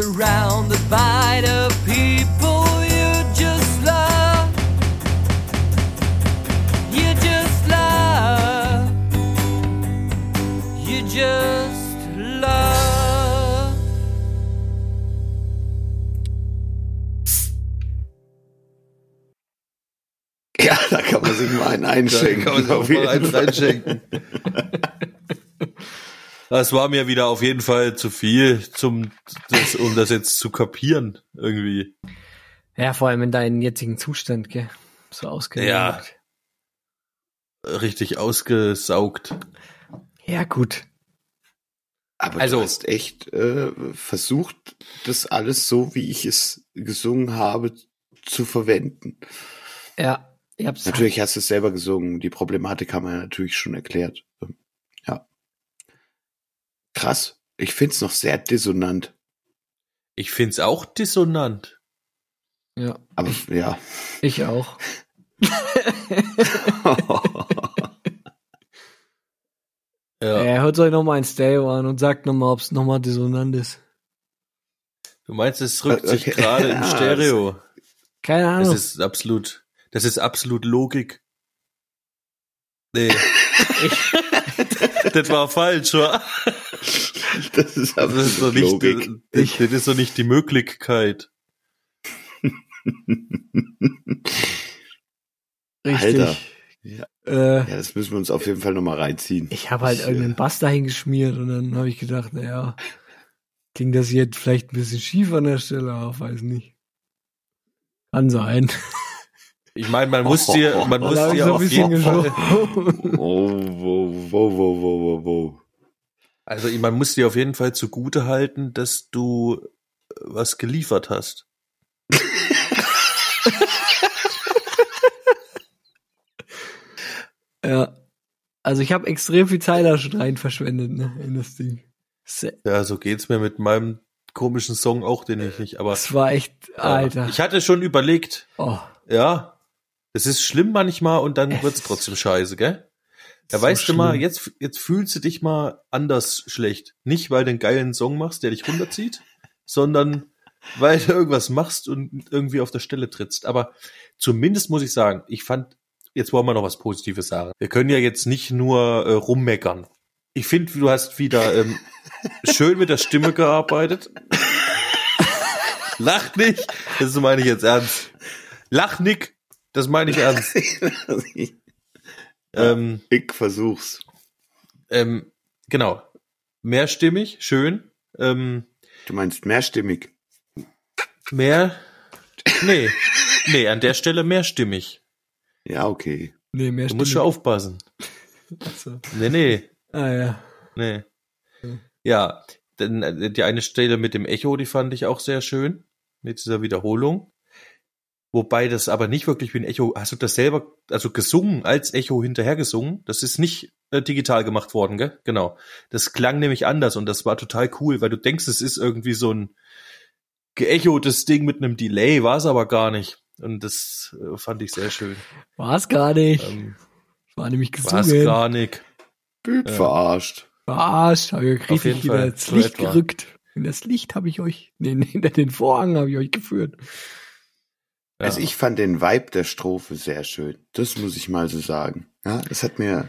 surrounded by the people you just love. You just love. You just love. Ja, da kann man sich mal einen einschenken. kann man sich auch mal Fall. reinschenken. (laughs) Das war mir wieder auf jeden Fall zu viel, zum, das, um das jetzt zu kapieren, irgendwie. Ja, vor allem in deinem jetzigen Zustand, gell? So ausgelegt. Ja. Richtig ausgesaugt. Ja, gut. Aber Also- du hast echt äh, versucht, das alles so, wie ich es gesungen habe, zu verwenden. Ja, ich hab's. Natürlich hast du es selber gesungen. Die Problematik haben wir ja natürlich schon erklärt. Krass. Ich find's noch sehr dissonant. Ich find's auch dissonant. Ja, Aber ja. ich auch. (laughs) Ja. Er hört euch nochmal ein Stereo an und sagt nochmal, ob es nochmal dissonant ist. Du meinst, es rückt sich Okay. gerade im (laughs) Stereo. Keine Das Ahnung. ist absolut, das ist absolut Logik. Nee. (laughs) das war falsch, wa? (laughs) das ist Das ist doch absolut nicht, Logik. das, das ist doch nicht die Möglichkeit. (laughs) Richtig. Alter. Ja. Äh, Ja, das müssen wir uns auf jeden Fall nochmal reinziehen. ich habe halt Ich, irgendeinen äh, Bass dahin geschmiert und dann habe ich gedacht, naja, klingt das jetzt vielleicht ein bisschen schief an der Stelle, aber weiß nicht. Kann sein. Ich meine, man muss (laughs) dir, man muss ich dir so ein auf bisschen jeden Fall. Oh, wo, wo, wo, wo, wo, wo. Also man muss dir auf jeden Fall zugute halten, dass du äh, was geliefert hast. (laughs) ja. Also ich habe extrem viel Zeit da schon rein verschwendet, ne, in das Ding. Ja, so geht's mir mit meinem komischen Song auch, den ich nicht, aber Das war echt, ja, Alter. ich hatte schon überlegt, oh, ja, es ist schlimm manchmal und dann Es wird's trotzdem scheiße, gell? Ja, so weißt du mal, schlimm. jetzt, jetzt fühlst du dich mal anders schlecht. Nicht, weil du einen geilen Song machst, der dich runterzieht, (laughs) sondern weil du irgendwas machst und irgendwie auf der Stelle trittst. Aber zumindest muss ich sagen, ich fand, jetzt wollen wir noch was Positives sagen. Wir können ja jetzt nicht nur äh, rummeckern. Ich finde, du hast wieder ähm, (laughs) schön mit der Stimme gearbeitet. Lach nicht, das meine ich jetzt ernst. Lach, Nick, das meine ich ernst. (laughs) Ähm, ich versuch's. ähm, genau. Mehrstimmig, schön. Ähm, Du meinst mehrstimmig. mehr. Nee. Nee, an der Stelle mehrstimmig. Ja, okay. nee, mehr Du musst schon aufpassen. Also, Nee, nee, ah ja. nee. Ja, denn äh, die eine Stelle mit dem Echo, die fand ich auch sehr schön. Mit dieser Wiederholung. Wobei das aber nicht wirklich wie ein Echo, hast du das selber, also gesungen, als Echo hinterher gesungen? Das ist nicht äh, digital gemacht worden, gell? Genau. Das klang nämlich anders und das war total cool, weil du denkst, es ist irgendwie so ein geechotes Ding mit einem Delay, war es aber gar nicht. Und das äh, fand ich sehr schön. War's gar nicht. Ähm, War nämlich war es gesungen. gar nicht. Ja. verarscht. Verarscht, habe ich Auf jeden richtig wieder Fall, ins Licht etwa. gerückt. In das Licht habe ich euch, nee, nee, (laughs) hinter den Vorhang habe ich euch geführt. Ja. Also ich fand den Vibe der Strophe sehr schön. Das muss ich mal so sagen. Ja, das hat mir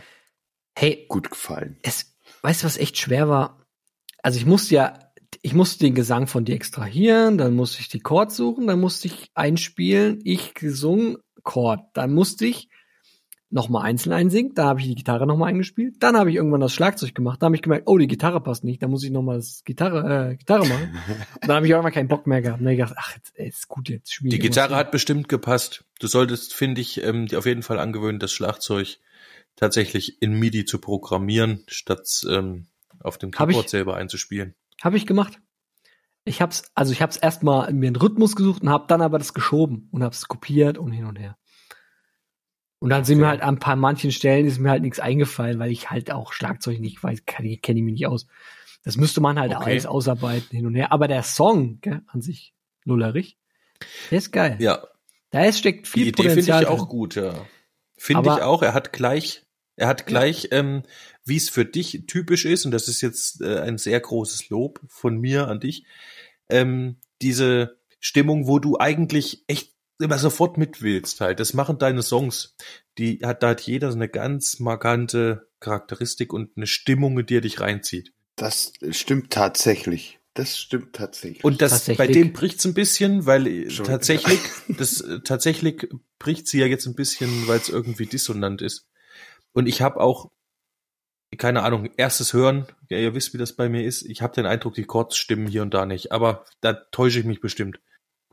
Hey, gut gefallen. es, weißt du, was echt schwer war? Also ich musste ja, ich musste den Gesang von dir extrahieren, dann musste ich die Chord suchen, dann musste ich einspielen, ich gesungen, Chord. Dann musste ich nochmal einzeln einsingen, da habe ich die Gitarre nochmal eingespielt, dann habe ich irgendwann das Schlagzeug gemacht, da habe ich gemerkt, oh, die Gitarre passt nicht, da muss ich nochmal das Gitarre, äh, Gitarre machen. (laughs) Und dann habe ich irgendwann keinen Bock mehr gehabt. Und dann hab ich gedacht, ach, jetzt, ey, ist gut, jetzt spiel Die Gitarre hat bestimmt gepasst. Du solltest, finde ich, ähm, dir auf jeden Fall angewöhnen, das Schlagzeug tatsächlich in MIDI zu programmieren, statt ähm, auf dem Hab ich- Keyboard selber einzuspielen. Habe ich gemacht. Ich hab's, also ich hab's erstmal mir einen Rhythmus gesucht und hab dann aber das geschoben und hab's kopiert und hin und her. Und dann sind mir halt an ein paar manchen Stellen ist mir halt nichts eingefallen, weil ich halt auch Schlagzeug nicht weiß, kenne kenn ich mich nicht aus. Das müsste man halt Okay. alles ausarbeiten hin und her. Aber der Song gell, an sich, Lullerich, der ist geil. Ja, Da ist, steckt die viel Idee finde Potenzial ich auch gut, ja. Finde ich auch. Er hat gleich, er hat gleich, ähm, wie es für dich typisch ist, und das ist jetzt äh, ein sehr großes Lob von mir an dich. ähm, diese Stimmung, wo du eigentlich echt immer sofort mit willst halt. Das machen deine Songs. Die hat, da hat jeder so eine ganz markante Charakteristik und eine Stimmung, in die er dich reinzieht. Das stimmt tatsächlich. Das stimmt tatsächlich. Und das Tatsächlich. bei dem bricht's ein bisschen, weil Schon, tatsächlich, (laughs) das äh, tatsächlich bricht sie ja jetzt ein bisschen, weil es irgendwie dissonant ist. Und ich habe auch keine Ahnung, erstes Hören, ja, ihr wisst, wie das bei mir ist. Ich habe den Eindruck, die Chords stimmen hier und da nicht, aber da täusche ich mich bestimmt.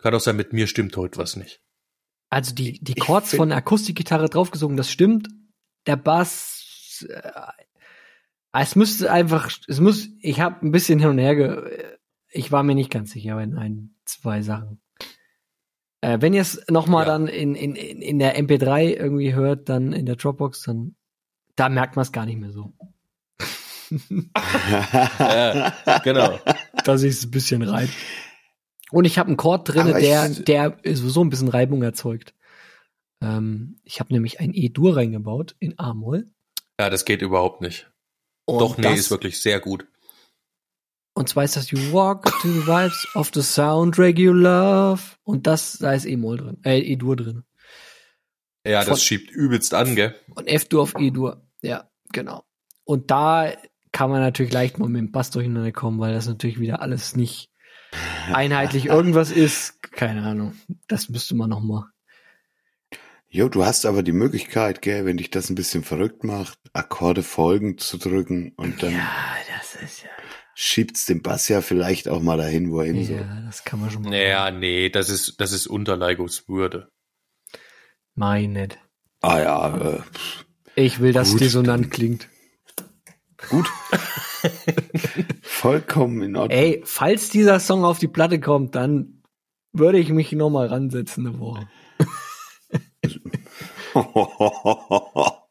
Kann auch sein, mit mir stimmt heute was nicht. Also die, die Chords von der Akustikgitarre draufgesungen, das stimmt. Der Bass, äh, es müsste einfach, es muss, ich habe ein bisschen hin und her, ge, ich war mir nicht ganz sicher in ein, zwei Sachen. Äh, wenn ihr es nochmal Ja. dann in, in, in in der MP3 irgendwie hört, dann in der Dropbox, dann da merkt man es gar nicht mehr so. (laughs) Ja, genau. dass ich es ein bisschen reib. Und ich habe einen Chord drin, der, der sowieso ein bisschen Reibung erzeugt. Ähm, ich habe nämlich ein E-Dur reingebaut in A-Moll. Ja, das geht überhaupt nicht. Und Doch, nee, das, ist wirklich sehr gut. Und zwar ist das You Walk to the Vibes of the Soundtrack You Love. Und das, da ist E-Moll drin, äh, E-Dur drin. Ja, Von- das schiebt übelst an, gell? Und F-Dur auf E-Dur. Ja, genau. Und da kann man natürlich leicht mal mit dem Bass durcheinander kommen, weil das natürlich wieder alles nicht einheitlich irgendwas ist. Keine Ahnung. Das müsste man noch mal. Jo, du hast aber die Möglichkeit, gell, wenn dich das ein bisschen verrückt macht, Akkorde folgen zu drücken und dann das ist ja. schiebt's den Bass ja vielleicht auch mal dahin, wo er hin soll. Ja, das kann man schon mal. Naja, nee, das ist, das ist Unterleigungswürde. Mein nicht. Ah ja, äh, Ich will, dass Gut, dissonant klingt. Gut. (laughs) Vollkommen in Ordnung. Ey, falls dieser Song auf die Platte kommt, dann würde ich mich noch mal ransetzen eine Woche. (laughs)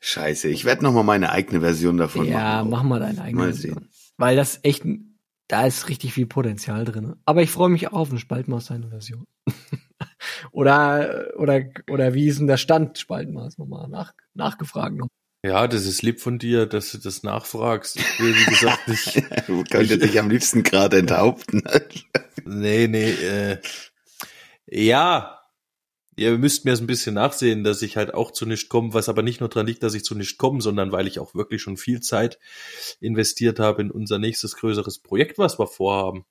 Scheiße, ich werde noch mal meine eigene Version davon ja, machen. mach mal deine eigene Mal Version. Weil das echt, da ist richtig viel Potenzial drin. Aber ich freue mich auch auf eine Spaltmaß seine Version. (laughs) oder, oder, oder wie ist denn der Stand Spaltmaß nochmal nach, nachgefragt noch. Ja, das ist lieb von dir, dass du das nachfragst. Ich will, wie gesagt, (laughs) nicht. Du könntest dich am liebsten gerade enthaupten. (laughs) Nee, nee, äh, ja. Ihr müsst mir es ein bisschen nachsehen, dass ich halt auch zu nichts komme, was aber nicht nur dran liegt, dass ich zu nichts komme, sondern weil ich auch wirklich schon viel Zeit investiert habe in unser nächstes größeres Projekt, was wir vorhaben.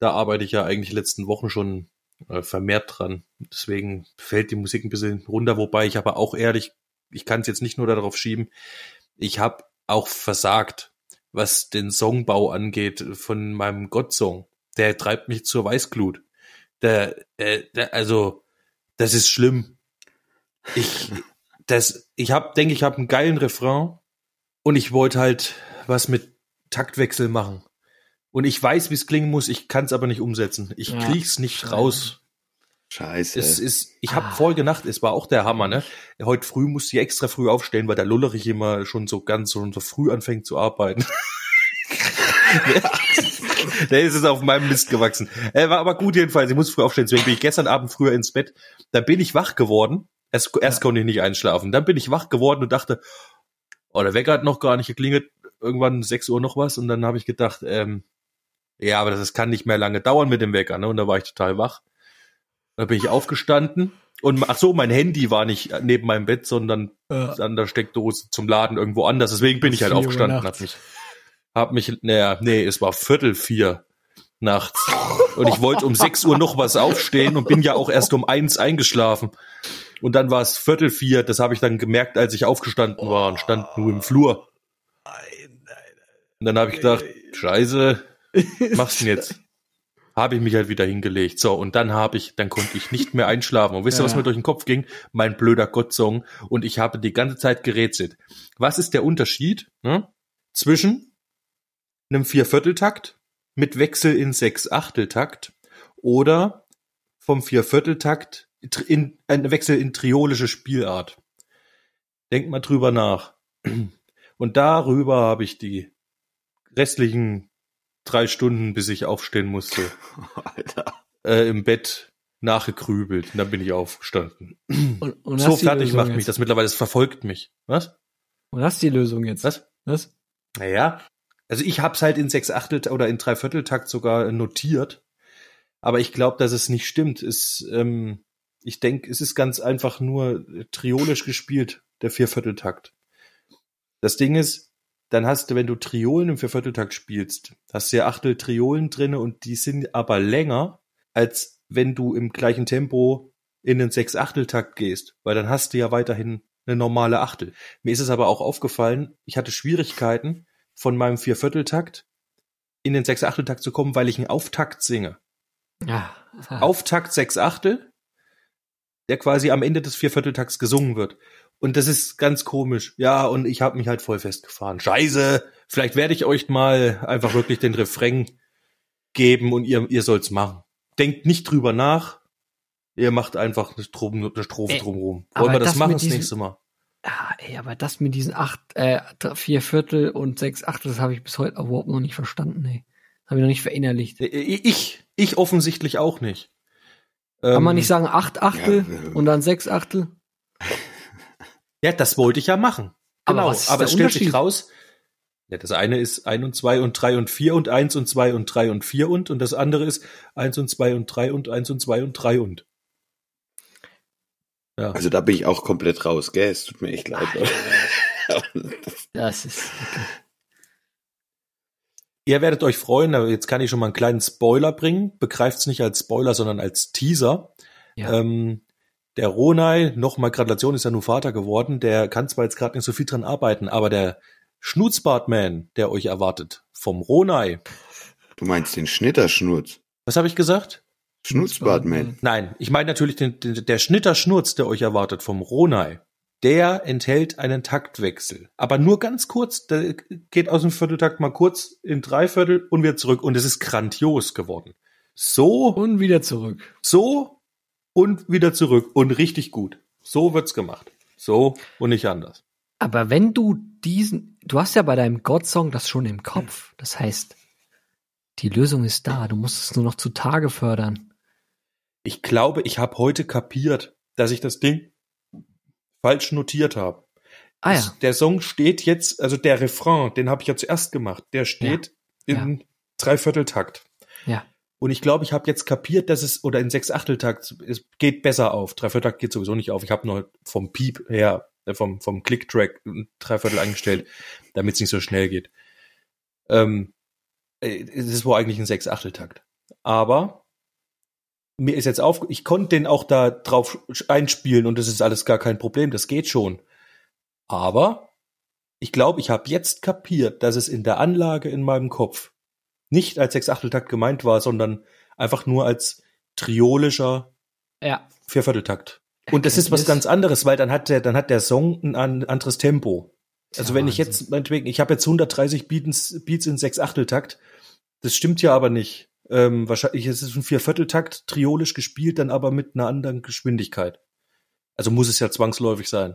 Da arbeite ich ja eigentlich letzten Wochen schon äh, vermehrt dran. Deswegen fällt die Musik ein bisschen runter, wobei ich aber auch ehrlich, ich kann es jetzt nicht nur darauf schieben, ich habe auch versagt, was den Songbau angeht von meinem Gott-Song. Der treibt mich zur Weißglut. Der, äh, der, also, das ist schlimm. Ich, (laughs) das, ich habe, denke ich, habe einen geilen Refrain und ich wollte halt was mit Taktwechsel machen. Und ich weiß, wie es klingen muss, ich kann es aber nicht umsetzen. Ich Ja, krieg's nicht raus. Scheiße. Es ist, ich habe Ah. vorige Nacht, es war auch der Hammer, ne? Heute früh musste ich extra früh aufstehen, weil der Lullerich immer schon so ganz so, so früh anfängt zu arbeiten. (laughs) der ist es auf meinem Mist gewachsen. Er war aber gut jedenfalls. Ich muss früh aufstehen, deswegen bin ich gestern Abend früher ins Bett. Da bin ich wach geworden. Erst, erst konnte ich nicht einschlafen. Dann bin ich wach geworden und dachte, oh, der Wecker hat noch gar nicht geklingelt. Irgendwann 6 Uhr noch was. Und dann habe ich gedacht, ähm, ja, aber das kann nicht mehr lange dauern mit dem Wecker. Ne? Und da war ich total wach. Da bin ich aufgestanden und ach so, mein Handy war nicht neben meinem Bett, sondern Äh, an der Steckdose zum Laden irgendwo anders. Deswegen bin ich halt aufgestanden, hab mich, hab mich, naja, nee, es war Viertel vier nachts. Und ich wollte um 6 Uhr noch was aufstehen und bin ja auch erst um eins eingeschlafen. Und dann war es Viertel vier, das habe ich dann gemerkt, als ich aufgestanden war und stand nur im Flur. Und dann habe ich gedacht, scheiße, (laughs) du denn jetzt? Habe ich mich halt wieder hingelegt. So, und dann habe ich, dann konnte ich nicht mehr einschlafen. Und wisst ihr, was Ja. mir durch den Kopf ging? Mein blöder Gottsong. Und ich habe die ganze Zeit gerätselt. Was ist der Unterschied ne, zwischen einem Viervierteltakt mit Wechsel in Sechs-Achteltakt oder vom Viervierteltakt in ein Wechsel in triolische Spielart? Denkt mal drüber nach. Und darüber habe ich die restlichen drei Stunden, bis ich aufstehen musste, (laughs) Alter. äh, im Bett nachgegrübelt. Und dann bin ich aufgestanden. und, und so fertig macht mich jetzt. das mittlerweile. Es verfolgt mich. Was? Und hast die Lösung jetzt. Was? Was? Naja, Also ich hab's halt in sechs Achtel oder in Dreivierteltakt sogar notiert. Aber ich glaube, dass es nicht stimmt. Es, ähm, ich denke, es ist ganz einfach nur triolisch gespielt, der Viervierteltakt. Das Ding ist, dann hast du, wenn du Triolen im Viervierteltakt spielst, hast du ja Achtel Triolen drinne und die sind aber länger, als wenn du im gleichen Tempo in den Sechs-Achteltakt gehst, weil dann hast du ja weiterhin eine normale Achtel. Mir ist es aber auch aufgefallen, ich hatte Schwierigkeiten, von meinem Viervierteltakt in den Sechs-Achteltakt zu kommen, weil ich einen Auftakt singe. Ja. Auftakt sechs Achtel, der quasi am Ende des Viervierteltakts gesungen wird. Und das ist ganz komisch. Ja, und ich habe mich halt voll festgefahren. Scheiße, vielleicht werde ich euch mal einfach wirklich den Refrain geben und ihr, ihr sollt's machen. Denkt nicht drüber nach. Ihr macht einfach eine, Strophe, eine Strophe drumherum. aber Wollen wir das, das machen das nächste Mal? Ja, ey, aber das mit diesen acht, äh, vier Viertel und sechs Achtel, das habe ich bis heute überhaupt noch nicht verstanden, ey. Das habe ich noch nicht verinnerlicht. Ich, ich offensichtlich auch nicht. Kann man Ähm, nicht sagen acht Achtel ja, und dann sechs Achtel? Ja, das wollte ich ja machen. Aber Genau, was ist aber der es stellt sich raus, ja, das eine ist ein und zwei und drei und vier und eins und zwei und drei und vier und und das andere ist eins und zwei und drei und eins und zwei und drei und. Ja. Also da bin ich auch komplett raus, gell? Es tut mir echt leid. (laughs) Das ist. Ihr werdet euch freuen, aber jetzt kann ich schon mal einen kleinen Spoiler bringen. Begreift's nicht als Spoiler, sondern als Teaser. Ja. Ähm, der Ronay, nochmal Gratulation, ist ja nur Vater geworden. Der kann zwar jetzt gerade nicht so viel dran arbeiten, aber der Schnutzbartman, der euch erwartet, vom Ronay. Du meinst den Schnitterschnurz. Was habe ich gesagt? Schnutzbartman. Nein, ich meine natürlich den, den, der Schnitterschnurz, der euch erwartet vom Ronay. Der enthält einen Taktwechsel. Aber nur ganz kurz, der geht aus dem Vierteltakt mal kurz in Dreiviertel und wieder zurück. Und es ist grandios geworden. So, Und wieder zurück. so und wieder zurück. Und richtig gut. So wird's gemacht. So und nicht anders. Aber wenn du diesen, du hast ja bei deinem God-Song das schon im Kopf. Das heißt, die Lösung ist da. Du musst es nur noch zutage fördern. Ich glaube, ich habe heute kapiert, dass ich das Ding falsch notiert habe. Ah ja. Der Song steht jetzt, also der Refrain, den habe ich ja zuerst gemacht, der steht in Dreivierteltakt. Ja. Und ich glaube, ich habe jetzt kapiert, dass es, oder in Sechsachteltakt, es geht besser auf. Dreivierteltakt geht sowieso nicht auf. Ich habe nur vom Piep her, äh, vom, vom Click-Track Dreiviertel eingestellt, damit es nicht so schnell geht. Ähm, äh, es ist wohl eigentlich ein Sechsachteltakt. Aber mir ist jetzt auf, ich konnte den auch da drauf einspielen und das ist alles gar kein Problem, das geht schon. Aber ich glaube, ich habe jetzt kapiert, dass es in der Anlage in meinem Kopf nicht als Sechsachteltakt gemeint war, sondern einfach nur als triolischer Ja. Viervierteltakt. Und das ist was ganz anderes, weil dann hat der, dann hat der Song ein an- anderes Tempo. Also Ja, wenn ich jetzt, meinetwegen, ich habe jetzt 130 Beats, Beats in Sechsachteltakt, das stimmt ja aber nicht. Ähm, wahrscheinlich ist es ein Viervierteltakt, triolisch gespielt, dann aber mit einer anderen Geschwindigkeit. Also muss es ja zwangsläufig sein.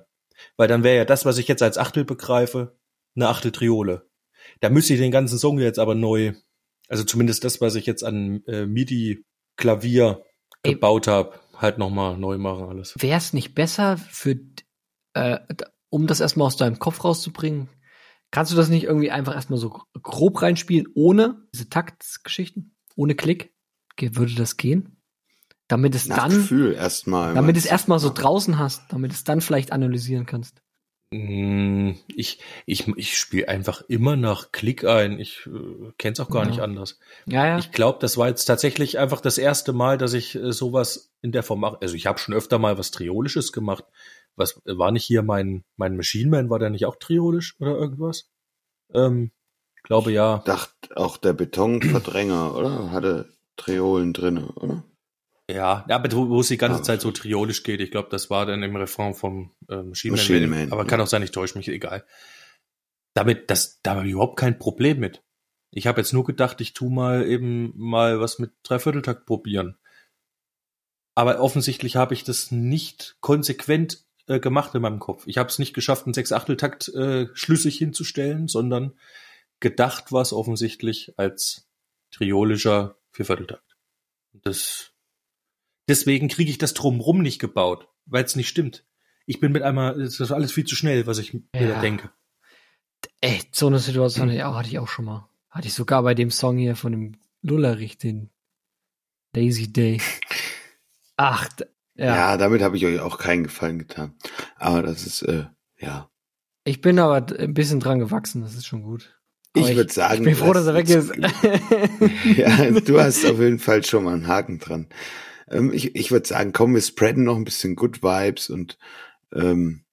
Weil dann wäre ja das, was ich jetzt als Achtel begreife, eine Achtel Triole. Da müsste ich den ganzen Song jetzt aber neu, also zumindest das, was ich jetzt an äh, MIDI-Klavier gebaut habe, halt nochmal neu machen alles. Wäre es nicht besser für, äh, um das erstmal aus deinem Kopf rauszubringen? Kannst du das nicht irgendwie einfach erstmal so grob reinspielen, ohne diese Taktgeschichten? Ohne Klick? Ge- Würde das gehen? Damit es Nach dann, Gefühl erstmal. damit es erstmal so draußen hast, damit es dann vielleicht analysieren kannst. Mm, Ich, ich, ich spiele einfach immer nach Klick ein. Ich äh, kenne es auch gar Ja. nicht anders. Ja, ja. Ich glaube, das war jetzt tatsächlich einfach das erste Mal, dass ich äh, sowas in der Form mache. Also ich habe schon öfter mal was Triolisches gemacht. Was war nicht hier mein mein Machine Man? War der nicht auch triolisch oder irgendwas? Ähm, glaube ja. Dacht auch der Betonverdränger, oder? Hatte Triolen drinne, oder? Ja, ja, aber wo, wo es die ganze Ah, Zeit so triolisch geht, ich glaube, das war dann im Refrain vom äh, Machine, Machine Man. Man, aber ja. kann auch sein, ich täusche mich, egal. Damit, das, da habe ich überhaupt kein Problem mit. Ich habe jetzt nur gedacht, ich tu mal eben mal was mit Dreivierteltakt probieren. Aber offensichtlich habe ich das nicht konsequent äh, gemacht in meinem Kopf. Ich habe es nicht geschafft, einen Sechsachteltakt äh, schlüssig hinzustellen, sondern gedacht war es offensichtlich als triolischer Viervierteltakt. Das Deswegen kriege ich das drumrum nicht gebaut, weil es nicht stimmt. Ich bin mit einmal, es ist alles viel zu schnell, was ich mir Ja. da denke. Ey, so eine Situation hatte ich auch, hatte ich auch schon mal. Hatte ich sogar bei dem Song hier von dem Lullerich, den Lazy Day. (laughs) Ach, Ja, ja. damit habe ich euch auch keinen Gefallen getan. Aber das ist, äh, ja. Ich bin aber ein bisschen dran gewachsen, das ist schon gut. Aber Ich würde sagen. Ich bin froh, dass er weg ist. (laughs) ja, du hast auf jeden Fall schon mal einen Haken dran. Ähm, ich ich würde sagen, komm, wir spreaden noch ein bisschen Good Vibes und ähm,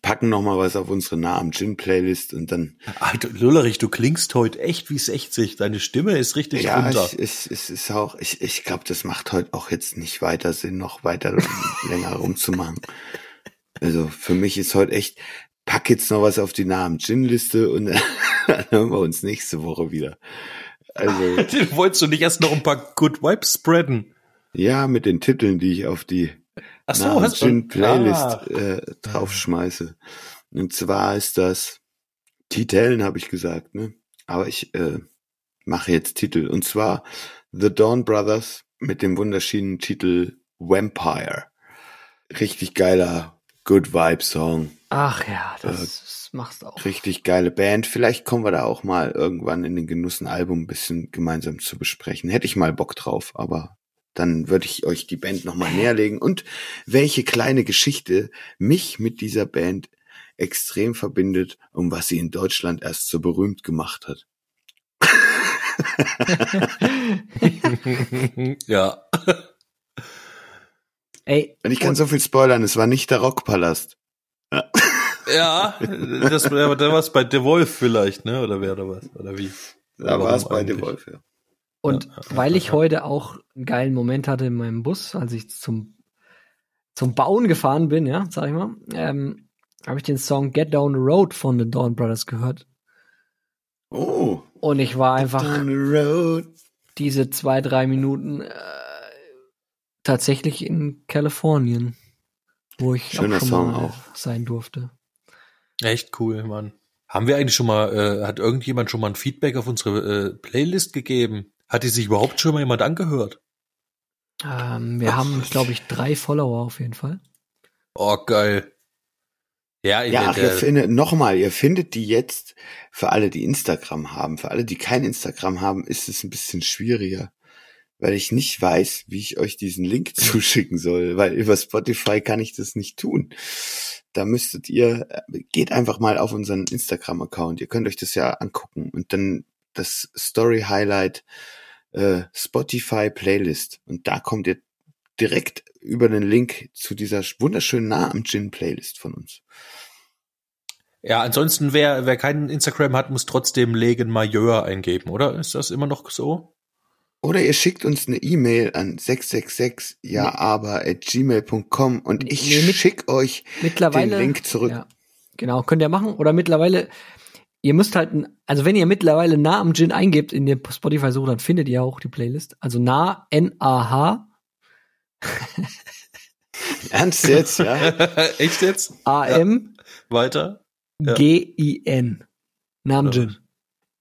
packen noch mal was auf unsere Nah am Gin Playlist und dann Ah, du, Lullerich, du klingst heute echt wie 60. Deine Stimme ist richtig ja, runter. ich, ich, es ist auch ich ich glaube, das macht heute auch jetzt nicht weiter Sinn, noch weiter (laughs) länger rumzumachen. Also für mich ist heute echt pack jetzt noch was auf die Nah am Gin Liste und (laughs) dann hören wir uns nächste Woche wieder. Also (laughs) Wolltest du nicht erst noch ein paar Good Vibes spreaden? Ja, mit den Titeln, die ich auf die Ach so, hast du- Playlist Ah. äh, draufschmeiße. Und zwar ist das Titeln, habe ich gesagt, ne? Aber ich äh, mache jetzt Titel. Und zwar The Dawn Brothers mit dem wunderschönen Titel Vampire. Richtig geiler Good Vibe Song. Ach ja, das, Äh, das machst auch. Richtig geile Band. Vielleicht kommen wir da auch mal irgendwann in den Genuss, ein Album ein bisschen gemeinsam zu besprechen. Hätte ich mal Bock drauf, aber dann würde ich euch die Band nochmal näherlegen und welche kleine Geschichte mich mit dieser Band extrem verbindet und was sie in Deutschland erst so berühmt gemacht hat. (laughs) ja. Ey, Und ich kann und- so viel spoilern, es war nicht der Rockpalast. Ja, das aber da war es bei The Wolf vielleicht, ne? Oder wer da was? Oder wie? Da war es bei The? Wolf, ja. Und Ja, ja, weil ich ja. heute auch einen geilen Moment hatte in meinem Bus, als ich zum, zum Bauen gefahren bin, ja, sag ich mal, ähm, habe ich den Song Get Down the Road von the Dawn Brothers gehört. Oh, Und ich war einfach down the road. diese zwei, drei Minuten äh, tatsächlich in Kalifornien, wo ich Schöner auch schon Song mal auch. sein durfte. Echt cool, Mann. Haben wir eigentlich schon mal, äh, hat irgendjemand schon mal ein Feedback auf unsere äh, Playlist gegeben? Hat die sich überhaupt schon mal jemand angehört? Ähm, wir haben, glaube ich, drei Follower auf jeden Fall. Oh, geil. Ja, Ja, ach, ihr findet, nochmal, ihr findet die jetzt, für alle, die Instagram haben, für alle, die kein Instagram haben, ist es ein bisschen schwieriger, weil ich nicht weiß, wie ich euch diesen Link (laughs) zuschicken soll, weil über Spotify kann ich das nicht tun. Da müsstet ihr, äh, geht einfach mal auf unseren Instagram-Account, ihr könnt euch das ja angucken und dann das Story-Highlight äh, Spotify Playlist und da kommt ihr direkt über den Link zu dieser wunderschönen Nah am Gin Playlist von uns. ja, ansonsten, wer, wer keinen Instagram hat, muss trotzdem Legen Majeur eingeben, oder? Ist das immer noch so? Oder ihr schickt uns eine E-Mail an 666 ja aber at gmail.com und ich Nee, mit- schick euch Mittlerweile. den Link zurück. Ja, genau, könnt ihr machen. Oder mittlerweile, ihr müsst halt, ein- also wenn ihr mittlerweile nah am Gin eingebt in der Spotify-Suche, dann findet ihr auch die Playlist. Also nah, N-A-H, (laughs) Ernst jetzt, ja? (laughs) Echt jetzt? A-M, Weiter? Ja. G-I-N. Nah am Ja. Gin.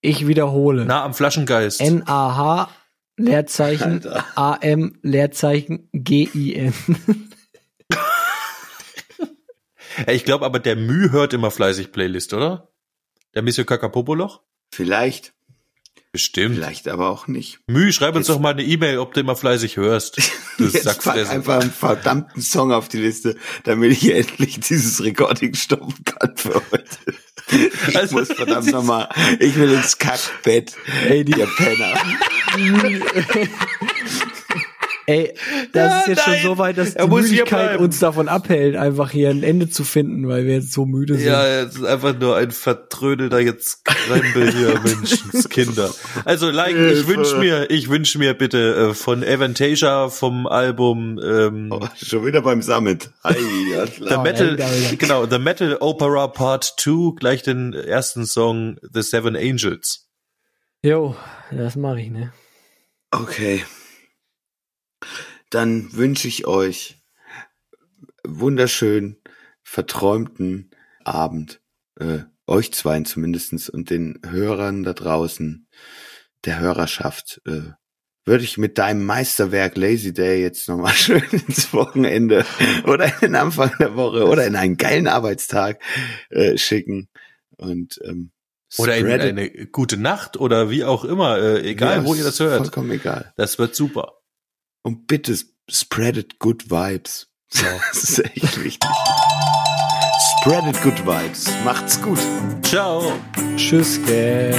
Ich wiederhole. Na, am Flaschengeist. N-A-H, Leerzeichen. A-M, Leerzeichen, G-I-N. (laughs) Ich glaube aber, der Müh hört immer fleißig Playlist, oder? Der Monsieur Kakapopoloch? Vielleicht, Bestimmt. vielleicht aber auch nicht. Müh, schreib uns Jetzt- doch mal eine E-Mail, ob du immer fleißig hörst. (laughs) Du Jetzt pack einfach einen verdammten Song auf die Liste, damit ich endlich dieses Recording stoppen kann für heute. Ich Also- muss verdammt nochmal, ich will ins Kackbett, Ey, die- ihr Penner. (laughs) Ey, das Ja, ist jetzt nein. schon so weit, dass Er die Müdigkeit uns davon abhält, einfach hier ein Ende zu finden, weil wir jetzt so müde sind. Ja, es ist einfach nur ein vertrödelter jetzt Krempel hier, (laughs) Menschenskinder. Also, like, ich Hilfe. wünsch mir, ich wünsch mir bitte äh, von Avantasia vom Album ähm, Oh, schon wieder beim Summit. Ja, (laughs) The. Metal, genau, The Metal Opera Part 2, gleich den ersten Song The Seven Angels. Jo, das mache ich, ne? Okay. Dann wünsche ich euch wunderschön verträumten Abend. Äh, euch zweien zumindestens und den Hörern da draußen, der Hörerschaft, äh, würde ich mit deinem Meisterwerk Lazy Day jetzt nochmal (laughs) schön ins Wochenende oder in den Anfang der Woche oder in einen geilen Arbeitstag äh, schicken. Und ähm, Oder in eine gute Nacht oder wie auch immer, äh, egal Ja, wo ihr das hört. Vollkommen egal. Das wird super. Und bitte spread it good vibes. Ja. (laughs) Das ist echt wichtig. Spread it good vibes. Macht's gut. Ciao. Tschüss, gell.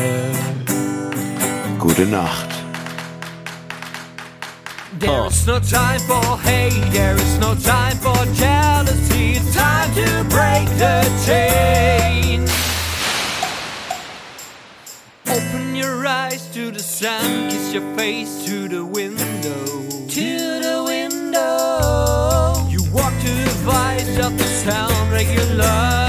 Gute Nacht. There is no time for hate, there is no time for jealousy. It's time to break the chain. Open your eyes to the sun, kiss your face to the window. Sound regular.